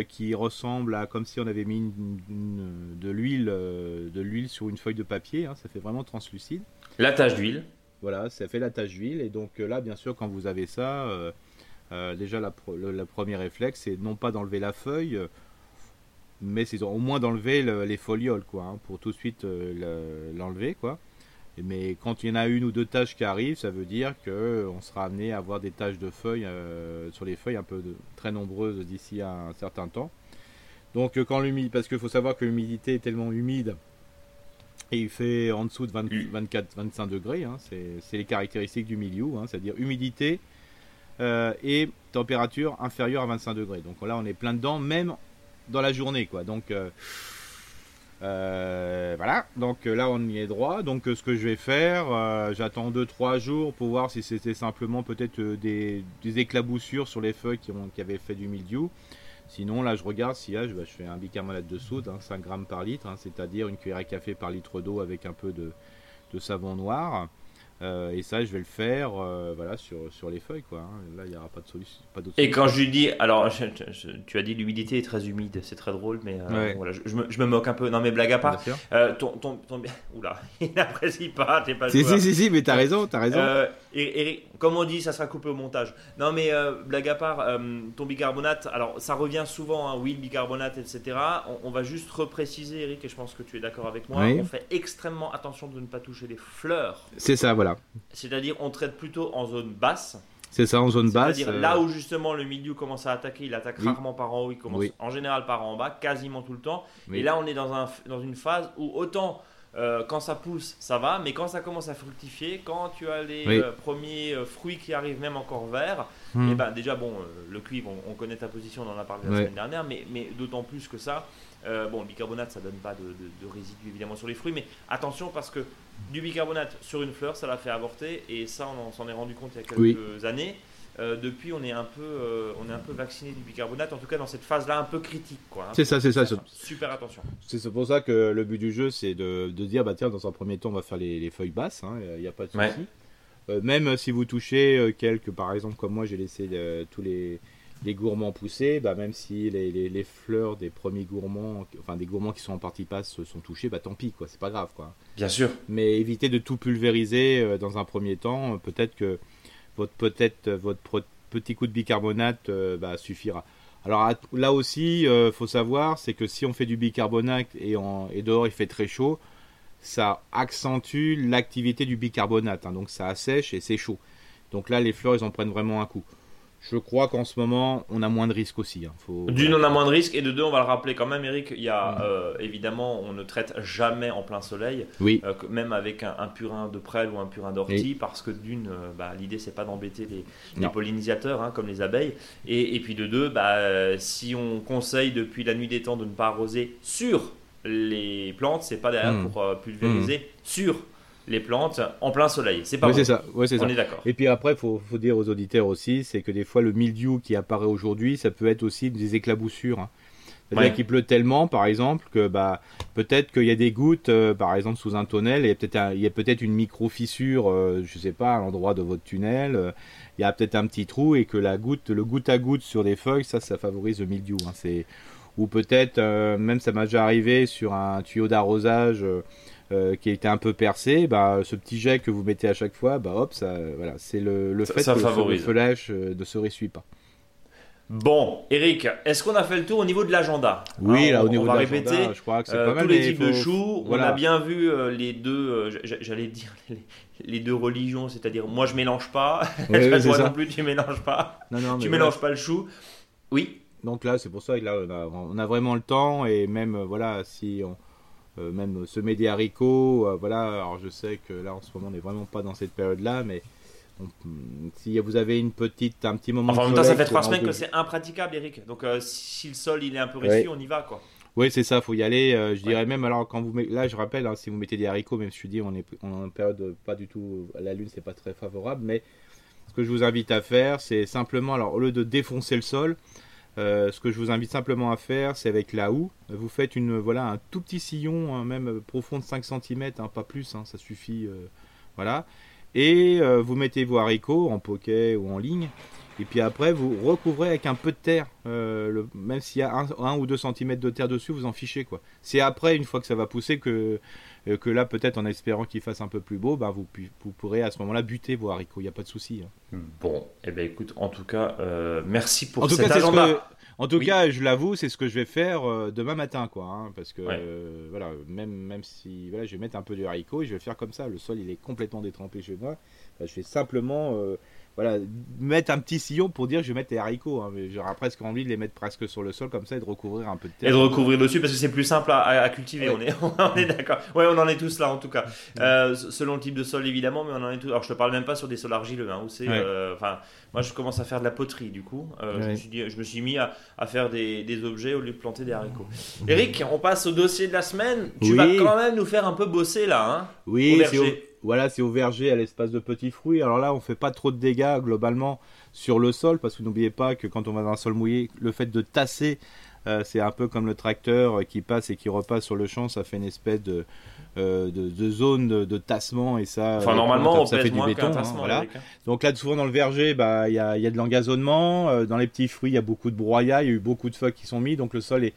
qui ressemble à comme si on avait mis de l'huile, de l'huile sur une feuille de papier. ça fait vraiment translucide. La tache d'huile. Voilà, ça fait la tache d'huile. Et donc là, bien sûr, quand vous avez ça, euh, déjà, le, premier réflexe, c'est non pas d'enlever la feuille, mais c'est au moins d'enlever les folioles, quoi, hein, pour tout de suite euh, l'enlever, quoi. Mais quand il y en a une ou deux taches qui arrivent, ça veut dire qu'on sera amené à avoir des taches de feuilles euh, sur les feuilles un peu très nombreuses d'ici à un certain temps. Donc quand l'humidité, parce qu'il faut savoir que l'humidité est tellement humide et il fait en dessous de 24-25 degrés, hein, c'est les caractéristiques du milieu, hein, c'est-à-dire humidité, euh, et température inférieure à 25 degrés. Donc là, on est plein dedans, même dans la journée, quoi. Donc euh, euh, voilà. Donc là, on y est droit. Donc ce que je vais faire, j'attends 2-3 jours pour voir si c'était simplement peut-être des, éclaboussures sur les feuilles qui, ont, qui avaient fait du mildiou. Sinon, là, je regarde si je, fais un bicarbonate de soude, 5 hein, grammes par litre, hein, c'est-à-dire une cuillère à café par litre d'eau avec un peu de savon noir. Euh, et ça, je vais le faire euh, voilà, sur, sur les feuilles. Quoi, hein. Là, il n'y aura pas de solution. et quand je lui dis, alors tu as dit l'humidité est très humide, c'est très drôle, mais euh, voilà, je, me, je, me, moque un peu. Non, mais blague à part. ton, ton, ton, Oula, il n'apprécie pas, t'es pas si, si, si, si, mais t'as raison, t'as raison. Et, comme on dit, ça sera coupé au montage. Non, mais blague à part, ton bicarbonate, alors ça revient souvent, hein, oui, le bicarbonate, etc. On, va juste repréciser, Eric, et je pense que tu es d'accord avec moi. On fait extrêmement attention de ne pas toucher les fleurs. C'est ça, voilà. C'est-à-dire, on traite plutôt en zone basse. C'est ça, en zone basse. C'est-à-dire là où justement le milieu commence à attaquer, il attaque rarement par en haut, il commence en général par en bas, quasiment tout le temps. Et là, on est dans, un, dans une phase où autant euh, quand ça pousse, ça va, mais quand ça commence à fructifier, quand tu as les euh, premiers euh, fruits qui arrivent même encore verts, et eh ben déjà bon, le cuivre, on, connaît ta position, on en a parlé la semaine dernière, mais, mais d'autant plus que ça, bon, le bicarbonate, ça donne pas de, de, résidus évidemment sur les fruits, mais attention parce que du bicarbonate sur une fleur, ça l'a fait avorter, et ça, on s'en est rendu compte il y a quelques années. Euh, depuis, on est un peu, euh, on est un peu vacciné du bicarbonate, en tout cas dans cette phase-là un peu critique, quoi. Hein. c'est ça, c'est ça. Super attention. C'est pour ça que le but du jeu, c'est de, de, dire, bah tiens, dans un premier temps, on va faire les, feuilles basses, il hein, n'y a pas de souci. Euh, même si vous touchez quelques, par exemple, comme moi, j'ai laissé tous les, les, gourmands pousser, bah même si les, fleurs des premiers gourmands, enfin des gourmands qui sont en partie passe sont touchés, bah tant pis, quoi. C'est pas grave, quoi. Bien sûr. Mais évitez de tout pulvériser dans un premier temps. Peut-être que votre peut-être votre petit coup de bicarbonate euh, bah, suffira. Alors là aussi, euh, faut savoir, c'est que si on fait du bicarbonate et, et, dehors il fait très chaud, ça accentue l'activité du bicarbonate, hein. donc ça assèche et c'est chaud. Donc là, les fleurs, ils en prennent vraiment un coup je crois qu'en ce moment, on a moins de risques aussi. Hein. D'une, on a moins de risques, et de deux, on va le rappeler quand même, Eric, il y a mm. euh, évidemment, on ne traite jamais en plein soleil, oui. Euh, même avec un, purin de prêle ou un purin d'ortie, parce que d'une, euh, bah, l'idée, c'est pas d'embêter les, pollinisateurs, hein, comme les abeilles, et, puis de deux, bah, si on conseille depuis la nuit des temps de ne pas arroser sur les plantes, c'est pas derrière mm. pour pulvériser mm. sur les plantes en plein soleil. C'est pas oui, c'est ça. Ouais, c'est On est d'accord. Et puis après, il faut, dire aux auditeurs aussi, c'est que des fois, le mildiou qui apparaît aujourd'hui, ça peut être aussi des éclaboussures. Hein. C'est-à-dire qu'il pleut tellement, par exemple, que bah, peut-être qu'il y a des gouttes, euh, par exemple, sous un tunnel, et peut-être il y a peut-être une micro-fissure, euh, je sais pas, à l'endroit de votre tunnel, euh, il y a peut-être un petit trou, et que la goutte, le goutte à goutte sur des feuilles, ça, ça favorise le mildiou. Hein. C'est... Ou peut-être, même ça m'a déjà arrivé sur un tuyau d'arrosage euh, qui a été un peu percé, bah, ce petit jet que vous mettez à chaque fois, bah hop, ça, voilà, c'est le, le fait que le feuillage euh, ne se ressuit pas. Bon, Eric, est-ce qu'on a fait le tour au niveau de l'agenda? Oui, là, au niveau on va répéter je crois que c'est euh, tous les types de choux. On a bien vu les deux, j'allais dire les, deux religions, c'est-à-dire moi je mélange pas, oui, toi non plus tu mélanges pas, non, non, tu mélanges pas le chou. Oui. Donc là, c'est pour ça que là, on a, on a, vraiment le temps et même voilà, si on euh, même semer des haricots. Euh, voilà, alors je sais que là en ce moment on n'est vraiment pas dans cette période-là, mais si vous avez une petite, un petit moment. Enfin, en même temps, ça fait trois semaines que c'est impraticable, Eric. Donc, euh, si le sol il est un peu réussi, on y va, quoi. Oui, c'est ça, faut y aller. je dirais même, alors, quand vous là, je rappelle, hein, si vous mettez des haricots, même si je dis, on est, en période pas du tout, la lune, c'est pas très favorable, mais ce que je vous invite à faire, c'est simplement, alors, au lieu de défoncer le sol, ce que je vous invite simplement à faire, c'est avec la houe, vous faites une, voilà, un tout petit sillon, hein, même profond de 5 cm, hein, pas plus, hein, ça suffit. voilà. Et vous mettez vos haricots en poquet ou en ligne. Et puis après, vous recouvrez avec un peu de terre. même s'il y a 1 ou 2 cm de terre dessus, vous en fichez. quoi. C'est après, une fois que ça va pousser, que euh, que là, peut-être en espérant qu'il fasse un peu plus beau, bah, vous, vous pourrez à ce moment-là buter vos haricots. Il n'y a pas de souci. Hein. Bon, et eh ben écoute, en tout cas, euh, merci pour en cet agenda. en tout cas, je l'avoue, c'est ce que je vais faire euh, demain matin, quoi. Hein, parce que voilà, même même si voilà, je vais mettre un peu de haricots et je vais faire comme ça. Le sol, il est complètement détrempé chez moi. Bah, je vais simplement voilà, mettre un petit sillon pour dire je vais mettre les haricots. Hein, mais j'aurais presque envie de les mettre presque sur le sol comme ça et de recouvrir un peu de terre. Et de recouvrir dessus parce que c'est plus simple à, cultiver. On est, on est d'accord. Ouais, on en est tous là en tout cas. Euh, selon le type de sol évidemment, mais on en est tous. Alors je te parle même pas sur des sols argileux, hein, où c'est. Euh, enfin, moi je commence à faire de la poterie du coup. Euh, je, me suis dit, je me suis mis à, à faire des, des, objets au lieu de planter des haricots. Eric, on passe au dossier de la semaine. Tu vas quand même nous faire un peu bosser là, hein Oui, c'est voilà, c'est au verger, à l'espace de petits fruits. Alors là, on fait pas trop de dégâts globalement sur le sol, parce que n'oubliez pas que quand on va dans un sol mouillé, le fait de tasser, euh, c'est un peu comme le tracteur qui passe et qui repasse sur le champ, ça fait une espèce de, euh, de, zone de, tassement et ça. Enfin, normalement, ça fait du béton. Hein, voilà. Hein. Donc là, souvent dans le verger, bah, il y a, y a de l'engazonnement. Euh, dans les petits fruits, il y a beaucoup de broyat, il y a eu beaucoup de feuilles qui sont mis, donc le sol est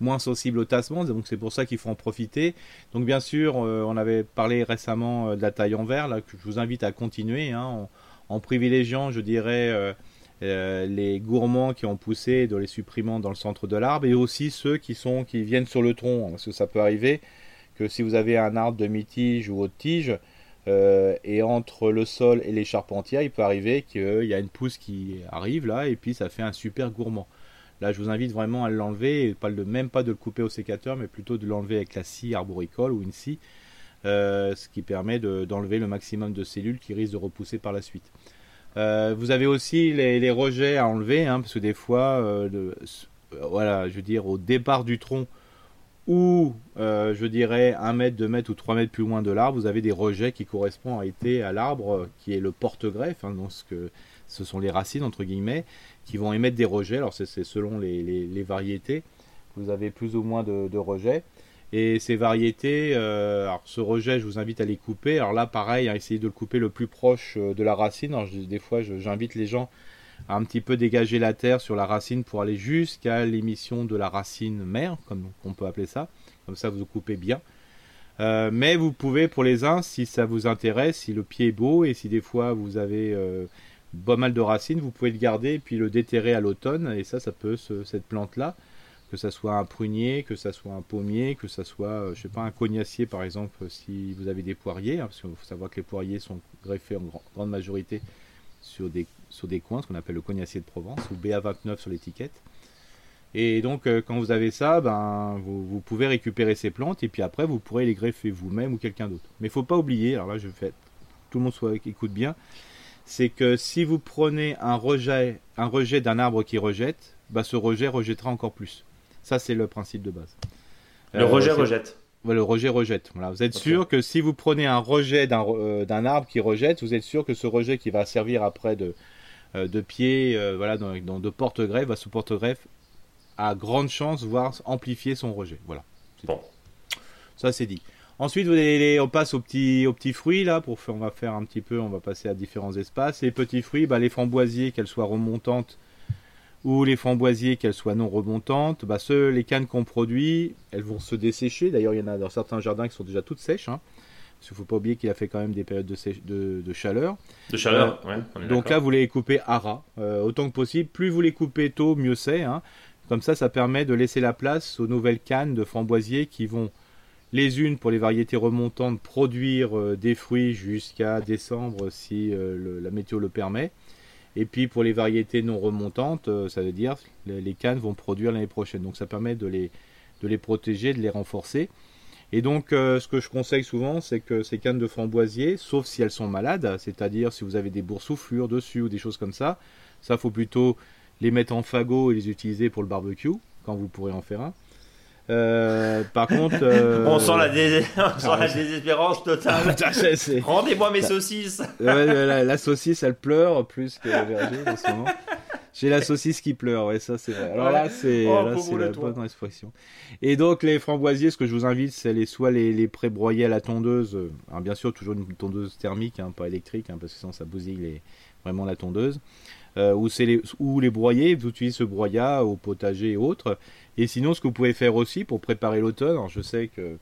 moins sensible au tassement, donc c'est pour ça qu'il faut en profiter. Donc bien sûr, euh, on avait parlé récemment euh, de la taille en verre, là, que je vous invite à continuer, hein, en, privilégiant, je dirais, euh, les gourmands qui ont poussé, de les supprimant dans le centre de l'arbre, et aussi ceux qui, sont, qui viennent sur le tronc, parce que ça peut arriver que si vous avez un arbre demi-tige ou haute tige, et entre le sol et les charpentières, il peut arriver qu'il y a une pousse qui arrive là, et puis ça fait un super gourmand. Là, je vous invite vraiment à l'enlever, pas même pas de le couper au sécateur, mais plutôt de l'enlever avec la scie arboricole ou une scie, euh, ce qui permet d'enlever le maximum de cellules qui risquent de repousser par la suite. Euh, vous avez aussi les, rejets à enlever, hein, parce que des fois, euh, voilà, je veux dire, au départ du tronc, ou je dirais 1 mètre, 2 mètres ou 3 mètres plus loin de l'arbre, vous avez des rejets qui correspondent à, été à l'arbre qui est le porte-greffe, hein, donc ce, que, ce sont les racines entre guillemets, qui vont émettre des rejets. Alors c'est selon les, variétés. Vous avez plus ou moins de, rejets. Et ces variétés, euh, ce rejet, je vous invite à les couper. Alors là, pareil, hein, essayez de le couper le plus proche euh, de la racine. Alors, des fois, j'invite les gens à un petit peu dégager la terre sur la racine pour aller jusqu'à l'émission de la racine mère, comme on peut appeler ça. Comme ça, vous coupez bien. Euh, mais vous pouvez, pour les uns, si ça vous intéresse, si le pied est beau et si des fois vous avez pas mal de racines, vous pouvez le garder et puis le déterrer à l'automne. Et ça, ça peut, cette plante-là, que ça soit un prunier, que ça soit un pommier, que ça soit, euh, je sais pas, un cognacier par exemple, si vous avez des poiriers, hein, parce qu'il faut savoir que les poiriers sont greffés en grande majorité sur des, sur des coins, ce qu'on appelle le cognacier de Provence, ou BA29 sur l'étiquette. Et donc, euh, quand vous avez ça, ben, vous, vous, pouvez récupérer ces plantes et puis après, vous pourrez les greffer vous-même ou quelqu'un d'autre. Mais il faut pas oublier, alors là, je fais tout le monde soit, écoute bien, c'est que si vous prenez un rejet, un rejet d'un arbre qui rejette, bah ce rejet rejettera encore plus. Ça, c'est le principe de base. Le euh, rejet rejette. le rejet rejette. Voilà. Vous êtes sûr que si vous prenez un rejet euh, d'un arbre qui rejette, vous êtes sûr que ce rejet qui va servir après de, euh, de pied, voilà, dans, de porte-greffe, va ce porte-greffe a grande chance, voire amplifier son rejet. Voilà. Bon. Ça, c'est dit. Ensuite, on passe aux petits, aux petits fruits là. Pour on va faire un petit peu, on va passer à différents espaces. Les petits fruits, bah, les framboisiers, qu'elles soient remontantes ou les framboisiers, qu'elles soient non remontantes, bah, ceux, les cannes qu'on produit, elles vont se dessécher. D'ailleurs, il y en a dans certains jardins qui sont déjà toutes sèches. Hein. Parce qu'il ne faut pas oublier qu'il a fait quand même des périodes de, de, chaleur. De chaleur, euh, ouais, Donc là, vous les coupez à ras, euh, autant que possible. Plus vous les coupez tôt, mieux c'est. Hein. Comme ça, ça permet de laisser la place aux nouvelles cannes de framboisiers qui vont les unes pour les variétés remontantes produire euh, des fruits jusqu'à décembre si euh, la météo le permet. Et puis pour les variétés non remontantes, euh, ça veut dire les, les cannes vont produire l'année prochaine. Donc ça permet de les, de les protéger, de les renforcer. Et donc ce que je conseille souvent, c'est que ces cannes de framboisier, sauf si elles sont malades, c'est-à-dire si vous avez des boursouflures dessus ou des choses comme ça, ça faut plutôt les mettre en fagot et les utiliser pour le barbecue, quand vous pourrez en faire un. Euh, par contre, euh, on sent la, désespérance totale. Rendez-moi mes saucisses. la, saucisse, elle pleure plus que le verger en ce moment. J'ai la saucisse qui pleure, ouais, ça c'est vrai. Alors là, c'est Oh, c'est la toi. bonne expression. Et donc, les framboisiers, ce que je vous invite, c'est les, soit les, les pré-broyer à la tondeuse. euh, Alors, bien sûr, toujours une tondeuse thermique, hein, pas électrique, hein, parce que sinon ça bousille les- vraiment la tondeuse. Euh, ou, c'est les, ou les broyer, vous utilisez ce broyat au potager et autres. Et sinon, ce que vous pouvez faire aussi pour préparer l'automne, je sais que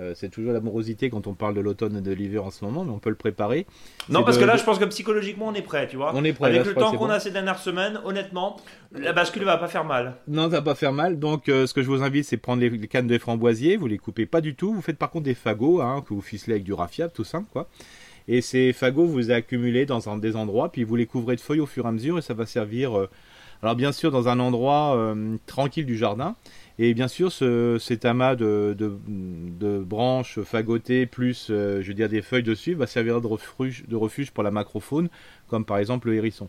euh, c'est toujours l'amorosité quand on parle de l'automne et de l'hiver en ce moment, mais on peut le préparer. Non, parce de- que là, je pense que psychologiquement, on est prêt, tu vois. On est prêt, Avec là, le temps qu'on bon. a ces dernières semaines, honnêtement, la bascule va pas faire mal. Non, ça va pas faire mal. Donc, euh, ce que je vous invite, c'est prendre les, les cannes de framboisier. Vous les coupez pas du tout. Vous faites par contre des fagots, hein, que vous ficelez avec du raffia, tout simple, quoi. Et ces fagots, vous les accumulez dans un, des endroits, puis vous les couvrez de feuilles au fur et à mesure, et ça va servir. euh, alors, bien sûr, dans un endroit euh, tranquille du jardin. Et bien sûr, ce, cet amas de, de, branches fagotées, plus, euh, je veux dire, des feuilles dessus, va servir de refuge, de refuge pour la macrofaune, comme par exemple le hérisson.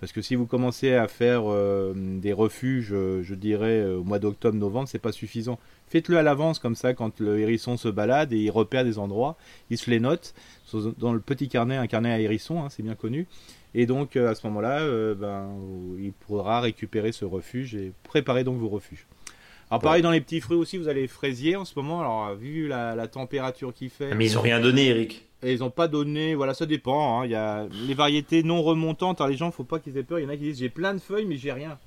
Parce que si vous commencez à faire euh, des refuges, euh, je dirais euh, au mois d'octobre-novembre, c'est pas suffisant. Faites-le à l'avance comme ça, quand le hérisson se balade et il repère des endroits, il se les note dans le petit carnet, un carnet à hérisson, hein, c'est bien connu. Et donc à ce moment-là, euh, ben, il pourra récupérer ce refuge et préparer donc vos refuges. Alors pareil dans les petits fruits aussi, vous avez les fraisiers en ce moment. Alors vu la, la température qu'il fait, Mais ils ont rien donné, Eric. Et ils n'ont pas donné, voilà, ça dépend. hein. Il y a les variétés non remontantes. Alors les gens, faut pas qu'ils aient peur. Il y en a qui disent j'ai plein de feuilles, mais j'ai rien.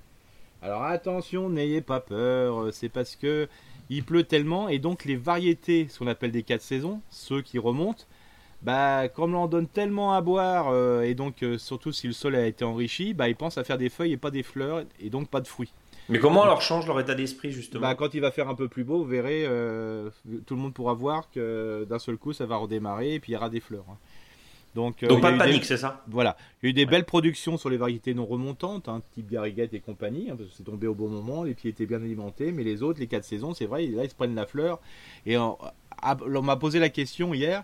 Alors attention, n'ayez pas peur. euh, C'est parce que il pleut tellement et donc les variétés, ce qu'on appelle des quatre saisons, ceux qui remontent, bah comme on en donne tellement à boire euh, et donc euh, surtout si le sol a été enrichi, bah ils pensent à faire des feuilles et pas des fleurs et donc pas de fruits. Mais comment on leur change leur état d'esprit, justement Bah, quand il va faire un peu plus beau, vous verrez, euh, tout le monde pourra voir que d'un seul coup ça va redémarrer et puis il y aura des fleurs. hein. Donc, euh, Donc pas de des- panique, c'est ça Voilà, il y a eu des belles productions sur les variétés non remontantes, hein, type Garriguette et compagnie, hein, parce que c'est tombé au bon moment, les pieds étaient bien alimentés, mais les autres, les quatre saisons, c'est vrai, là ils se prennent la fleur. Et on, ah, on m'a posé la question hier,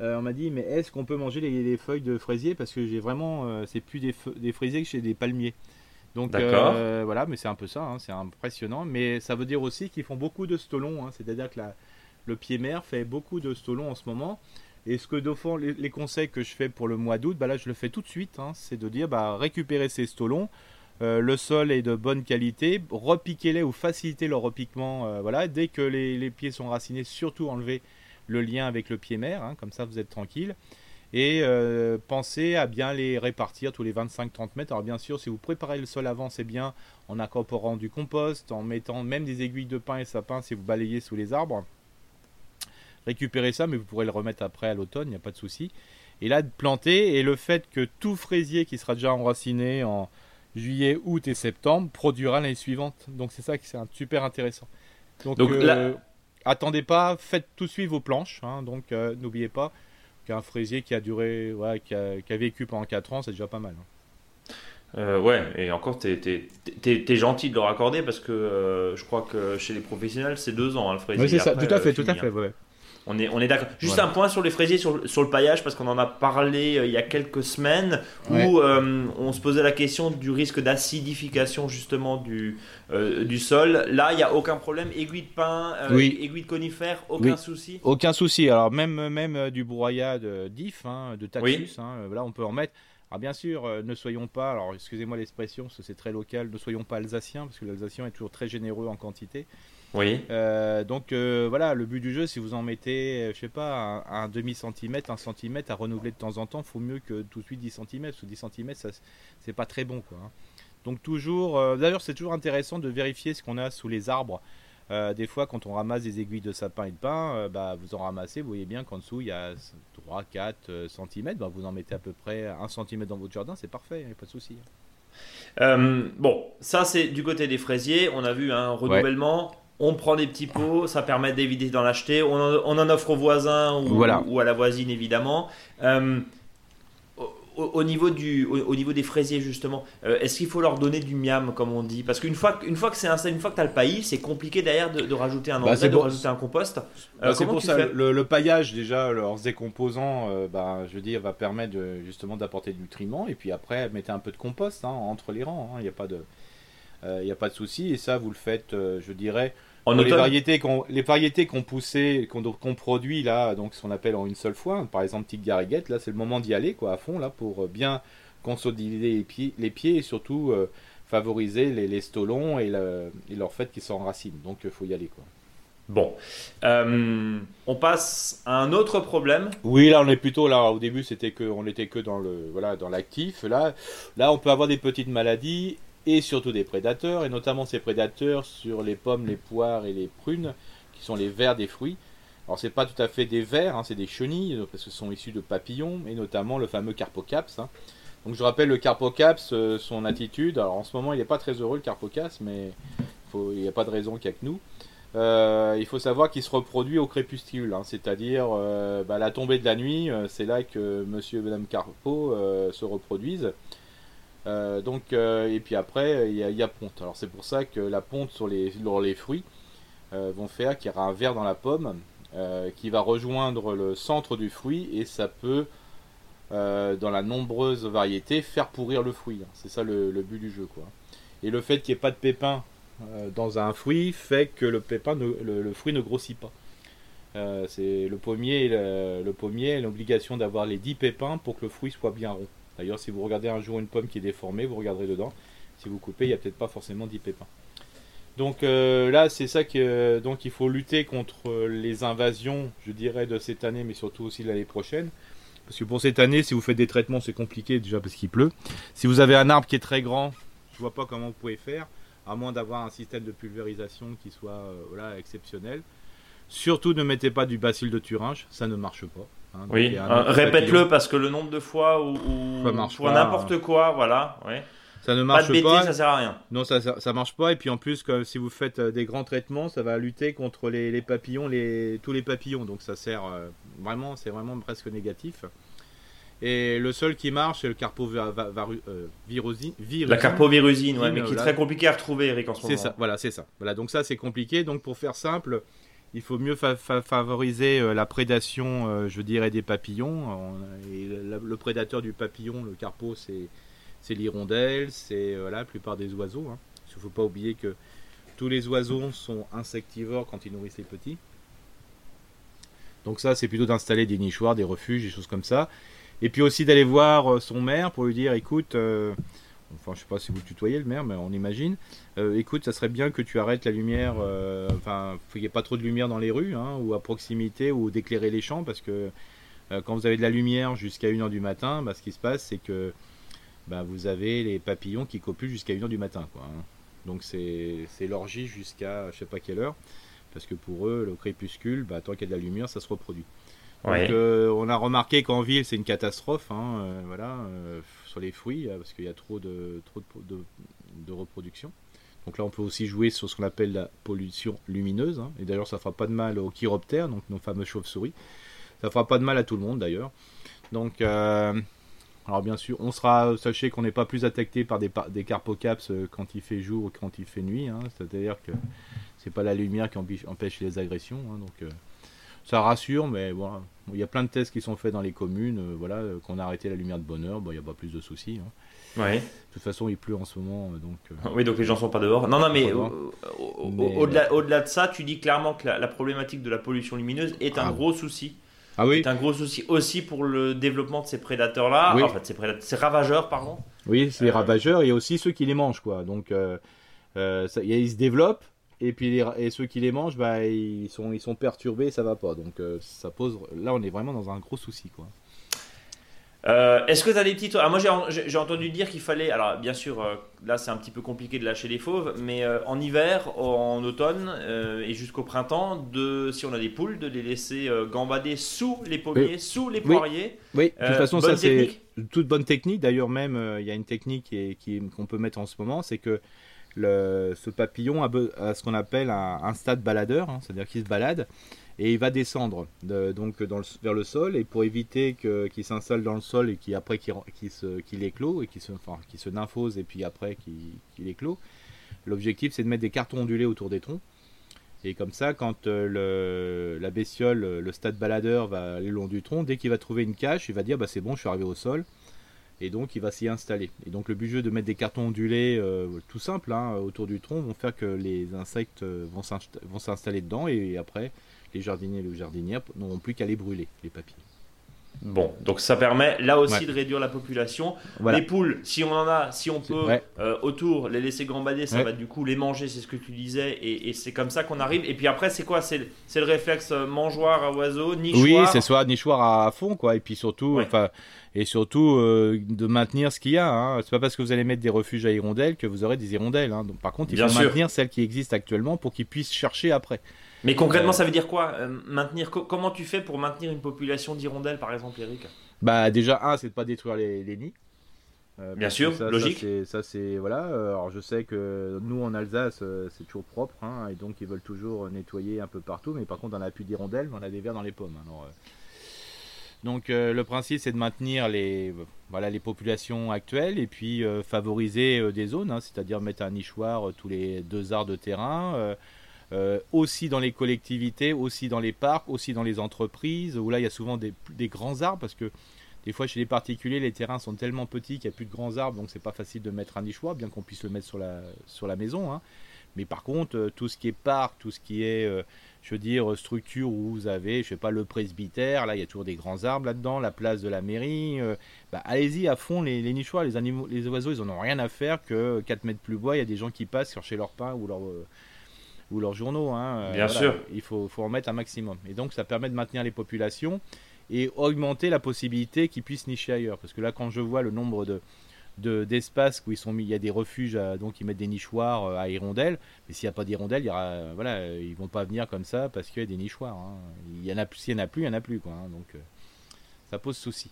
euh, on m'a dit, mais est-ce qu'on peut manger les, les feuilles de fraisier? Parce que j'ai vraiment, c'est plus des, des fraisiers que chez des palmiers. Donc euh, voilà, mais c'est un peu ça, hein, c'est impressionnant. Mais ça veut dire aussi qu'ils font beaucoup de stolons, hein, c'est-à-dire que la- le pied mère fait beaucoup de stolons en ce moment. Et ce que fond, les, les conseils que je fais pour le mois d'août, bah là je le fais tout de suite, hein, c'est de dire bah, récupérez ces stolons, euh, le sol est de bonne qualité, repiquez-les ou facilitez leur repiquement. euh, voilà, dès que les, les pieds sont racinés, surtout enlevez le lien avec le pied mère, hein, comme ça vous êtes tranquille. Et euh, pensez à bien les répartir tous les 25-30 mètres. Alors bien sûr, si vous préparez le sol avant, c'est bien en incorporant du compost, en mettant même des aiguilles de pin et sapin si vous balayez sous les arbres. Récupérez ça, mais vous pourrez le remettre après à l'automne, il n'y a pas de souci. Et là, de planter, et le fait que tout fraisier qui sera déjà enraciné en juillet, août et septembre produira l'année suivante. Donc c'est ça qui c'est super intéressant. Donc, Donc euh, là- attendez pas, faites tout de suite vos planches. hein. donc euh, n'oubliez pas qu'un fraisier qui a duré, ouais, qui, a, qui a vécu pendant 4 ans, c'est déjà pas mal. hein. Euh, ouais, et encore, t'es, t'es gentil de leur accorder parce que euh, je crois que chez les professionnels, c'est deux ans hein, le fraisier. Oui, c'est ça, tout à euh, fait, tout à fait. ouais. On est, on est d'accord. Juste Voilà. un point sur les fraisiers, sur, sur le paillage, parce qu'on en a parlé euh, il y a quelques semaines, Ouais. où euh, on se posait la question du risque d'acidification justement du, euh, du sol. Là, il n'y a aucun problème. Aiguille de pin, Oui. aiguille de conifère, aucun Oui. souci. Aucun souci. Alors même même du broyat de d'if, hein, de taxus, hein, euh, là on peut en mettre. Alors bien sûr, euh, ne soyons pas, alors excusez-moi l'expression, c'est très local, ne soyons pas alsaciens, parce que l'alsacien est toujours très généreux en quantité. Oui. Euh, donc euh, voilà, le but du jeu, si vous en mettez, euh, je sais pas, un, un demi centimètre, un centimètre à renouveler de temps en temps, faut mieux que tout de suite 10 centimètres, parce que 10 centimètres, ça c'est pas très bon quoi. hein. Donc toujours, euh, d'ailleurs c'est toujours intéressant de vérifier ce qu'on a sous les arbres. Des fois, quand on ramasse des aiguilles de sapin et de pin, bah, vous en ramassez, vous voyez bien qu'en dessous il y a 3-4 cm, bah, vous en mettez à peu près 1 cm dans votre jardin, c'est parfait, a pas de souci. Euh, bon, ça c'est du côté des fraisiers. On a vu un renouvellement. On prend des petits pots, ça permet d'éviter d'en acheter. On en, on en offre aux voisins ou, Voilà. ou à la voisine évidemment. Euh, au, au- au niveau du, au, au niveau des fraisiers justement, euh, est-ce qu'il faut leur donner du miam comme on dit? Parce qu'une fois, une fois que c'est une fois que tu as le paillis, c'est compliqué derrière de, de rajouter un Bah, engrais, c'est de pour- rajouter un compost. Euh, Bah, c'est comment pour ça, le, le paillage déjà, leurs décomposants, euh, bah, je veux dire, va permettre de- justement d'apporter du nutriment. Et puis après, mettez un peu de compost hein, entre les rangs. Il n'y a pas de, il a pas de souci. Et ça, vous le faites, euh, je dirais, En les variétés qu'on, les variétés qu'on poussait, qu'on, produit là, donc ce qu'on appelle en une seule fois. Par exemple, petite gariguette, là, c'est le moment d'y aller, quoi, à fond, là, pour euh, bien consolider les pieds, les pieds et surtout euh, favoriser les, les stolons et, et leur fait qu'ils s'enracinent. Donc il faut y aller quoi. Bon, euh, on passe à un autre problème. Oui, là on est plutôt là. Au début, c'était que on était que dans le voilà dans l'actif. Là, là, on peut avoir des petites maladies et surtout des prédateurs et notamment ces prédateurs sur les pommes, les poires et les prunes, qui sont les vers des fruits. Alors c'est pas tout à fait des vers, hein, c'est des chenilles parce que sont issus de papillons et notamment le fameux carpocaps. Hein. Donc je rappelle le carpocaps, euh, son attitude. Alors en ce moment, il n'est pas très heureux le carpocaps, mais il n'y a pas de raison qu'il que nous. Euh, il faut savoir qu'il se reproduit au crépuscule, hein, c'est-à-dire euh, bah, la tombée de la nuit, euh, c'est là que Monsieur et Madame Carpo se reproduisent. Donc, et puis après, il y, a ponte. C'est pour ça que la ponte sur les, fruits vont faire qu'il y aura un verre dans la pomme qui va rejoindre le centre du fruit et ça peut, dans la nombreuse variété, faire pourrir le fruit. C'est ça le, but du jeu, quoi. Et le fait qu'il n'y ait pas de pépins euh, dans un fruit fait que le fruit ne grossit pas. Euh, c'est le pommier, le, pommier l'obligation d'avoir les 10 pépins pour que le fruit soit bien rond. D'ailleurs, si vous regardez un jour une pomme qui est déformée, vous regarderez dedans. Si vous coupez, il n'y a peut-être pas forcément 10 pépins. Donc euh, là, c'est ça que donc il faut lutter contre les invasions, je dirais, de cette année, mais surtout aussi l'année prochaine. Parce que pour cette année, si vous faites des traitements, c'est compliqué déjà parce qu'il pleut. Si vous avez un arbre qui est très grand, je vois pas comment vous pouvez faire à moins d'avoir un système de pulvérisation qui soit euh, exceptionnel. Surtout ne mettez pas du bacille de Thuringe, ça ne marche pas. Hein. oui, euh, répète-le parce que le nombre de fois où, pour n'importe hein. quoi, voilà. Ouais. Ça ne marche pas. pas. ça sert à rien. Non, ça, ça, marche pas. Et puis en plus, si vous faites euh, des grands traitements, ça va lutter contre les, papillons, les, tous les papillons. Donc ça sert vraiment, c'est vraiment presque négatif. Et le seul qui marche, c'est le carpovirusine. Euh, la carpovirusine, ouais, mais qui est très compliqué à retrouver, Eric, en ce moment. C'est ça, voilà, c'est ça. Voilà, donc ça, c'est compliqué. Donc pour faire simple, il faut mieux favoriser euh, la prédation, euh, je dirais, des papillons. Le prédateur du papillon, le carpo, c'est l'hirondelle, c'est la plupart des oiseaux. Hein. Il ne faut pas oublier que tous les oiseaux sont insectivores quand ils nourrissent les petits. Donc ça, c'est plutôt d'installer des nichoirs, des refuges, des choses comme ça. Et puis aussi d'aller voir euh, son maire pour lui dire écoute, euh, enfin je sais pas si vous tutoyez le maire, mais on imagine, euh, écoute, ça serait bien que tu arrêtes la lumière, enfin, il n'y ait pas trop de lumière dans les rues, hein, ou à proximité, ou d'éclairer les champs, parce que quand vous avez de la lumière jusqu'à 1h du matin, bah, ce qui se passe, c'est que bah, vous avez les papillons qui copulent jusqu'à 1h du matin. Hein. Donc c'est l'orgie jusqu'à je sais pas quelle heure, parce que pour eux, le crépuscule, bah, tant qu'il y a de la lumière, ça se reproduit. Euh, on a remarqué qu'en ville c'est une catastrophe, hein, euh, voilà, euh, sur les fruits parce qu'il y a trop de reproduction. Donc là on peut aussi jouer sur ce qu'on appelle la pollution lumineuse. Hein. et d'ailleurs ça fera pas de mal aux chiroptères, donc nos fameuses chauves-souris. Ça fera pas de mal à tout le monde d'ailleurs. Donc alors bien sûr, on sera, sachez qu'on n'est pas plus attaqué par des, des carpocaps quand il fait jour ou quand il fait nuit. Hein. C'est-à-dire que c'est pas la lumière qui empêche les agressions. Ça rassure, mais bon, il y a plein de tests qui sont faits dans les communes, euh, voilà, euh, qu'on a arrêté la lumière de bonne heure, bon, il n'y a pas plus de soucis. Hein. Ouais. De toute façon, il pleut en ce moment, euh, donc. oui, donc les gens sont pas dehors. Non, non, mais, au-delà, de ça, tu dis clairement que la, problématique de la pollution lumineuse est un ah. gros souci. Ah oui. Est un gros souci aussi pour le développement de ces prédateurs-là, en fait, ces, ces ravageurs, pardon. Oui, c'est les ravageurs et aussi ceux qui les mangent, quoi. Donc, ça, ils se développent et puis les, et ceux qui les mangent, bah, ils sont, ils sont perturbés, ça va pas. Donc euh, ça pose. Là, on est vraiment dans un gros souci, quoi. Euh, est-ce que tu as des petites. Ah, moi, j'ai entendu dire qu'il fallait. Alors, bien sûr, euh, là, c'est un petit peu compliqué de lâcher les fauves, mais en hiver, en automne et jusqu'au printemps, de, si on a des poules, de les laisser gambader sous les pommiers, sous les poiriers. Oui, de toute façon, ça, c'est toute bonne technique. D'ailleurs, même, il y a une technique qu'on peut mettre en ce moment c'est que ce papillon a, ce qu'on appelle un, stade baladeur, hein, c'est-à-dire qu'il se balade et il va descendre donc vers le sol et pour éviter qu'il s'installe dans le sol et qu'il qu'il éclot et se, enfin, se nymphose et puis après qu'il éclot, l'objectif c'est de mettre des cartons ondulés autour des troncs. Et comme ça, quand euh, la bestiole, le stade baladeur va aller le long du tronc, dès qu'il va trouver une cache, il va dire bah, c'est bon, je suis arrivé au sol et donc il va s'y installer. Et donc le but jeu de mettre des cartons ondulés euh, tout simples hein, autour du tronc vont faire que les insectes euh, vont s'installer dedans et après les jardiniers et les jardinières n'auront plus qu'à les brûler, les papillons. Bon, donc ça permet là aussi de réduire la population. Les poules, si on en a, si on peut euh, autour les laisser gambader, ça va du coup les manger, c'est ce que tu disais, et, c'est comme ça qu'on arrive. Et puis après, c'est quoi? C'est le réflexe euh, mangeoire à oiseau, nichoir? Oui, c'est soit nichoir à fond, quoi, et puis surtout, enfin, et surtout euh, de maintenir ce qu'il y a. Hein. C'est pas parce que vous allez mettre des refuges à hirondelles que vous aurez des hirondelles. Hein. Donc, par contre, il faut maintenir celles qui existent actuellement pour qu'ils puissent chercher après. Mais concrètement, ça veut dire quoi euh, Maintenir Comment tu fais pour maintenir une population d'hirondelles, par exemple, Eric? Bah déjà, un, c'est de pas détruire les, nids. Euh, Bien sûr, logique. Ça c'est voilà. Euh, alors je sais que nous en Alsace c'est toujours propre, hein, et donc ils veulent toujours nettoyer un peu partout. Mais par contre, on n'a plus d'hirondelles, on a des vers dans les pommes. Alors, donc le principe c'est de maintenir les voilà les populations actuelles et puis favoriser des zones, hein, c'est-à-dire mettre un nichoir tous les deux arts de terrain. Euh, aussi dans les collectivités, aussi dans les parcs, aussi dans les entreprises, où là il y a souvent des, grands arbres, parce que des fois chez les particuliers, les terrains sont tellement petits qu'il n'y a plus de grands arbres, donc c'est pas facile de mettre un nichoir, bien qu'on puisse le mettre sur la, maison. Hein. Mais par contre, euh, tout ce qui est parc, tout ce qui est, euh, je veux dire, structure où vous avez, je sais pas, le presbytère, là il y a toujours des grands arbres là-dedans, la place de la mairie, bah, allez-y à fond les, nichoirs, les animaux, les oiseaux, ils en ont rien à faire que 4 mètres plus bois, il y a des gens qui passent chercher leur pain ou leur ou leurs journaux. Hein, euh, Bien sûr. Il faut, faut en mettre un maximum. Et donc ça permet de maintenir les populations et augmenter la possibilité qu'ils puissent nicher ailleurs. Parce que là, quand je vois le nombre de d'espaces où ils sont mis, il y a des refuges, donc ils mettent des nichoirs euh, à hirondelles. Mais s'il n'y a pas d'hirondelles, il y aura, voilà, ils vont pas venir comme ça parce qu'il y a des nichoirs. Hein. Il y en a, s'il n'y en a plus, il n'y en a plus, quoi. Hein. donc euh, ça pose souci.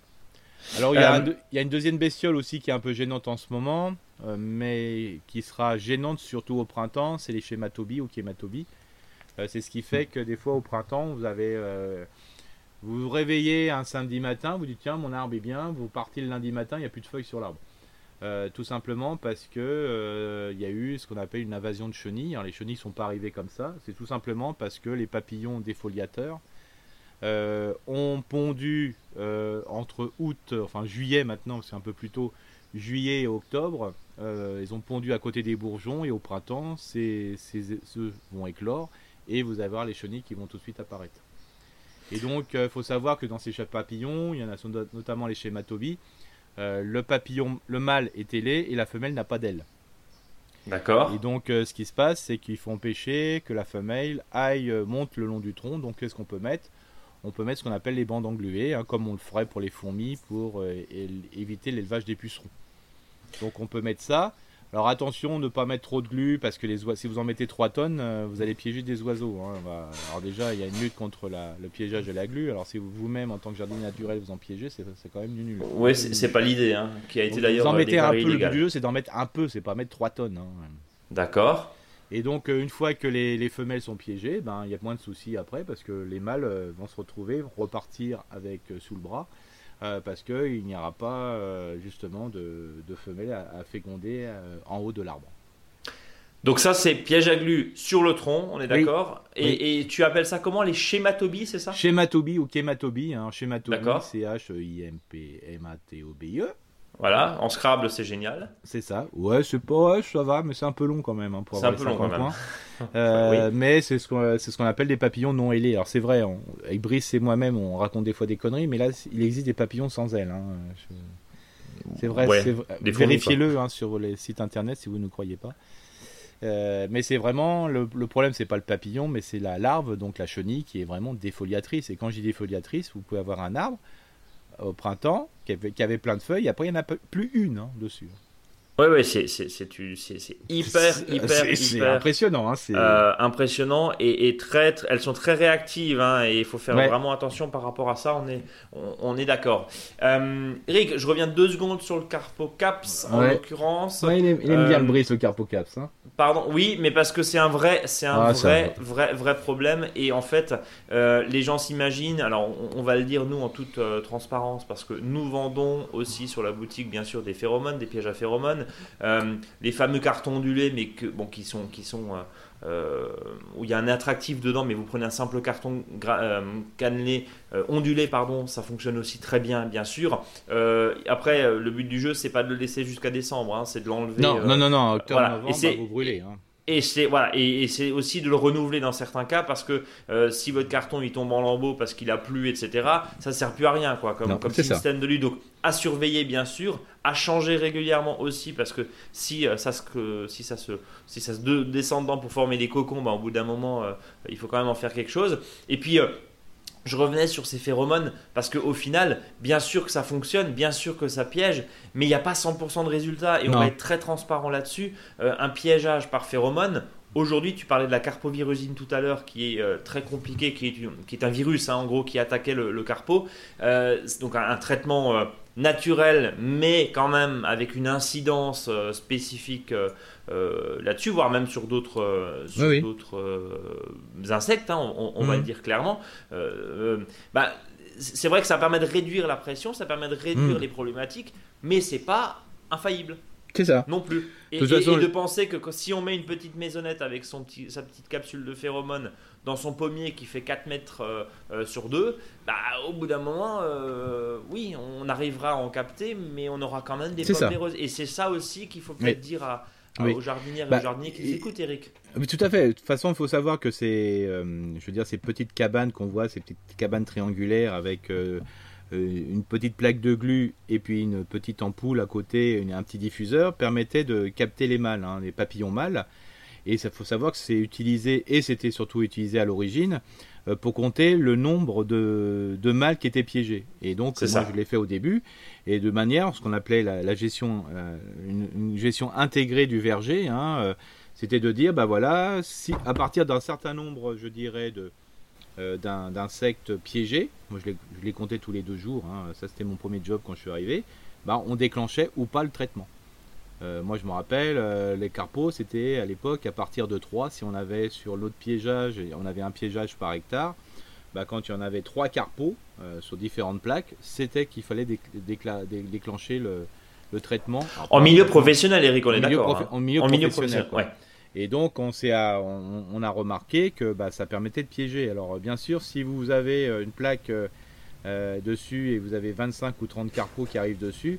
Alors il y, a il y, a une deuxième bestiole aussi qui est un peu gênante en ce moment. Euh, mais qui sera gênante surtout au printemps, c'est les schématobies ou chématobies. Euh, c'est ce qui fait que des fois au printemps, vous avez euh, vous réveillez un samedi matin, vous dites tiens mon arbre est bien, vous partez le lundi matin, il n'y a plus de feuilles sur l'arbre. tout simplement parce que il y a eu ce qu'on appelle une invasion de chenilles. les chenilles ne sont pas arrivées comme ça. C'est tout simplement parce que les papillons défoliateurs ont pondu entre août, enfin juillet maintenant, c'est un peu plus tôt, juillet et octobre, euh, ils ont pondu à côté des bourgeons et au printemps, ces, œufs vont éclore et vous allez avoir les chenilles qui vont tout de suite apparaître. Et donc, il euh, faut savoir que dans ces papillons, il y en a notamment les schématobies, euh, le papillon, le mâle est ailé et la femelle n'a pas d'aile. D'accord. Et donc, ce qui se passe, c'est qu'il faut empêcher que la femelle aille, monte le long du tronc. Donc, qu'est-ce qu'on peut mettre? On peut mettre ce qu'on appelle les bandes engluées, hein, comme on le ferait pour les fourmis, pour éviter l'élevage des pucerons. Donc on peut mettre ça. Alors attention, ne pas mettre trop de glu parce que les si vous en mettez 3 tonnes, euh, vous allez piéger des oiseaux. Hein. Alors déjà, il y a une lutte contre le piégeage de la glu. Alors si vous-même, en tant que jardinier naturel, vous en piégez, c'est quand même du nul. Oui, c'est pas l'idée, hein, qui a été d'ailleurs. Vous en mettez un peu. Le but c'est d'en mettre un peu, c'est pas mettre 3 tonnes. Hein. D'accord. Et donc, euh, une fois que les, femelles sont piégées, ben, il y a moins de soucis après parce que les mâles euh, vont se retrouver, repartir avec sous le bras euh, parce qu'il n'y aura pas euh, justement de, femelles à, féconder euh, en haut de l'arbre. Donc ça c'est piège à glu sur le tronc, on est d'accord et, tu appelles ça comment les schématobies, c'est ça? Schématobie ou chématobie. Hein. Schématobie, c'est H-I-M-P-M-A-T-O-B-I-E. Voilà, en Scrabble, c'est génial. C'est ça. Ouais, c'est pas, ça va, mais c'est un peu long quand même. Hein, pour c'est un peu long quand même. Euh, mais c'est ce qu'on c'est ce qu'on appelle des papillons non ailés. Alors c'est vrai, avec Brice et moi-même, on raconte des fois des conneries, mais là, il existe des papillons sans ailes. Hein. C'est vrai, vérifiez-le hein, sur les sites internet si vous ne croyez pas. Euh, mais c'est vraiment le, le problème, c'est pas le papillon, mais c'est la larve, donc la chenille, qui est vraiment défoliatrice. Et quand je dis défoliatrice, vous pouvez avoir un arbre au printemps qui avait, plein de feuilles, après il n'y en a plus une hein, dessus. Ouais, ouais, c'est, hyper, hyper, hyper impressionnant. Hein, euh, impressionnant et, et, très, elles sont très réactives hein, et il faut faire vraiment attention par rapport à ça. On est, on, est d'accord. Euh, Eric, je reviens deux secondes sur le Carpocaps en l'occurrence. il, aime, bien le euh, bris le Carpocaps. Hein. Pardon, oui, mais parce que c'est un vrai, c'est un, ah, vrai, vrai, vrai, problème et en fait, euh, les gens s'imaginent. Alors, on, va le dire nous en toute transparence parce que nous vendons aussi sur la boutique bien sûr des phéromones, des pièges à phéromones. Euh, les fameux cartons ondulés, mais que, bon, qui sont, qui sont euh, euh, où il y a un attractif dedans, mais vous prenez un simple carton cannelé, ondulé, pardon, ça fonctionne aussi très bien, bien sûr. après, le but du jeu, c'est pas de le laisser jusqu'à décembre, hein, c'est de l'enlever. Non, non, non, non, octobre, novembre, va vous brûler. Hein. Et c'est voilà, et, c'est aussi de le renouveler dans certains cas parce que euh, si votre carton il tombe en lambeaux parce qu'il a plu, etc., ça sert plus à rien quoi, comme, comme système de lutte. Donc à surveiller bien sûr, à changer régulièrement aussi parce que si euh, ça se si ça se si ça se descend dedans pour former des cocons, bah, au bout d'un moment euh, il faut quand même en faire quelque chose. Et puis je revenais sur ces phéromones parce qu'au final, bien sûr que ça fonctionne, bien sûr que ça piège, mais il n'y a pas 100% de résultats et on va être très transparent là-dessus. Euh, un piégeage par phéromone, Aujourd'hui, tu parlais de la carpovirusine tout à l'heure, qui est euh, très compliqué, qui est, qui est, un virus, hein, en gros, qui attaquait le, carpo. Euh, donc un, traitement naturel, mais quand même avec une incidence spécifique là-dessus, voire même sur d'autres insectes, hein, on, va le dire clairement. bah, c'est vrai que ça permet de réduire la pression, ça permet de réduire mm. les problématiques, mais c'est pas infaillible. C'est ça. Non plus. Et, de penser que, si on met une petite maisonnette avec son petit, sa petite capsule de phéromone dans son pommier qui fait 4 mètres euh, euh, sur 2, bah, au bout d'un moment, euh, oui, on arrivera à en capter, mais on aura quand même des pommes roses. Et c'est ça aussi qu'il faut peut-être dire à, aux jardinières et bah, aux jardiniers qui écoutent, Eric. Oui, tout à fait. De toute façon, il faut savoir que c'est, je veux dire, ces petites cabanes qu'on voit, ces petites cabanes triangulaires avec euh, une petite plaque de glu et puis une petite ampoule à côté, un petit diffuseur, permettait de capter les mâles, hein, les papillons mâles. Et il faut savoir que c'est utilisé, et c'était surtout utilisé à l'origine, euh, pour compter le nombre de, mâles qui étaient piégés. Et donc, moi, je l'ai fait au début, et de manière, ce qu'on appelait la, gestion, euh, une, gestion intégrée du verger, hein, c'était de dire, bah voilà, si à partir d'un certain nombre, je dirais, de, euh, d'insectes piégés, moi je les comptais tous les deux jours, hein. ça c'était mon premier job quand je suis arrivé, bah, on déclenchait ou pas le traitement. Euh, moi je me rappelle, euh, les carpos c'était à l'époque à partir de 3, si on avait sur l'autre piégeage, on avait un piégeage par hectare, bah, quand il y en avait 3 carpos sur différentes plaques, c'était qu'il fallait déclencher le, traitement. en milieu professionnel, Eric, on est d'accord. Hein. En milieu, professionnel, ouais. Et donc, on, a remarqué que bah, ça permettait de piéger. Alors, bien sûr, si vous avez euh, une plaque euh, euh, dessus et vous avez 25 ou 30 carpeaux qui arrivent dessus,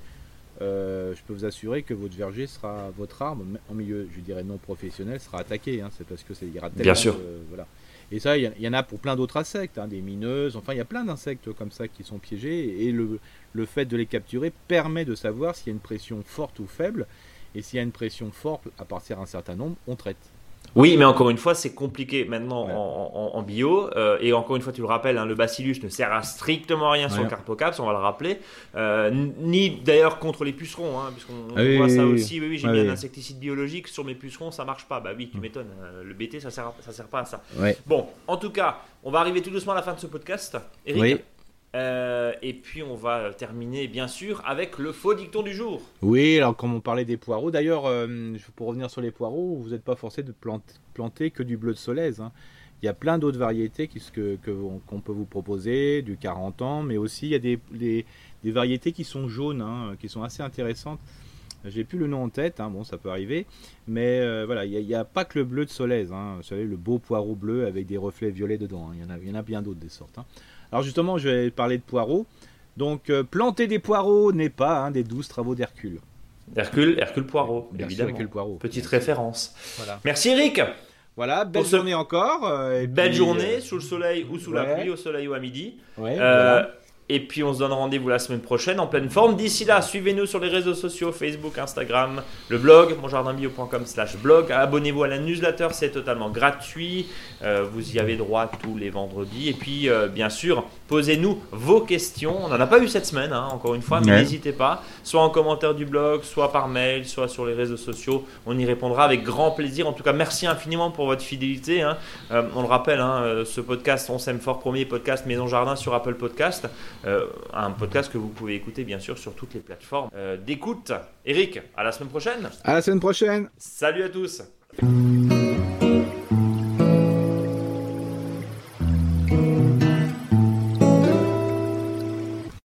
je peux vous assurer que votre verger sera, votre arbre, en milieu, je dirais non professionnel, sera attaqué. Hein. c'est parce que tellement. Bien sûr. voilà. Et ça, il y, en a pour plein d'autres insectes, hein, des mineuses, enfin, il y a plein d'insectes comme ça qui sont piégés. Et le, le fait de les capturer permet de savoir s'il y a une pression forte ou faible. Et s'il y a une pression forte à partir d'un certain nombre, on traite. Oui, mais encore une fois, c'est compliqué maintenant en, bio. Euh, et encore une fois, tu le rappelles, hein, le bacillus ne sert à strictement rien sur le carpocaps, on va le rappeler. Euh, ni d'ailleurs contre les pucerons, hein, puisqu'on ah voit ça aussi. Oui, oui j'ai ah mis un insecticide biologique sur mes pucerons, ça marche pas. Bah oui, tu mm. m'étonnes. Euh, le BT, ça sert, ça sert pas à ça. Bon, en tout cas, on va arriver tout doucement à la fin de ce podcast. Eric, euh, et puis on va terminer bien sûr avec le faux dicton du jour. Oui, alors comme on parlait des poireaux, d'ailleurs, euh, pour revenir sur les poireaux, vous n'êtes pas forcé de planter, que du bleu de Solèze. Hein. Il y a plein d'autres variétés qu'on peut vous proposer, du 40 ans, mais aussi il y a des, variétés qui sont jaunes, hein, qui sont assez intéressantes. J'ai plus le nom en tête, hein, bon ça peut arriver, mais euh, voilà, il n'y a, pas que le bleu de Solèze, vous savez, le beau poireau bleu avec des reflets violets dedans, il y, en a, il y en a bien d'autres des sortes. Alors justement, je vais parler de poireaux. Donc euh, planter des poireaux n'est pas un des douze travaux d'Hercule. Hercule, Hercule Poirot, évidemment. Hercule Poirot. Petite référence. Merci Eric. Voilà, belle journée encore. Euh, belle journée, euh, sous le soleil ou sous la pluie, au soleil ou à midi. voilà. Et puis on se donne rendez-vous la semaine prochaine en pleine forme. D'ici là, suivez-nous sur les réseaux sociaux, Facebook, Instagram, le blog, monjardinbio.com slash blog. Abonnez-vous à la newsletter, c'est totalement gratuit. Euh, vous y avez droit tous les vendredis. Et puis, euh, bien sûr, posez-nous vos questions. On n'en a pas eu cette semaine, hein, encore une fois, mais n'hésitez pas. Soit en commentaire du blog, soit par mail, soit sur les réseaux sociaux. On y répondra avec grand plaisir. En tout cas, merci infiniment pour votre fidélité. Hein. Euh, on le rappelle, hein, ce podcast, on s'aime fort, premier podcast Maison Jardin sur Apple Podcast. Euh, un podcast que vous pouvez écouter bien sûr sur toutes les plateformes euh, d'écoute. Eric, à la semaine prochaine. À la semaine prochaine. Salut à tous.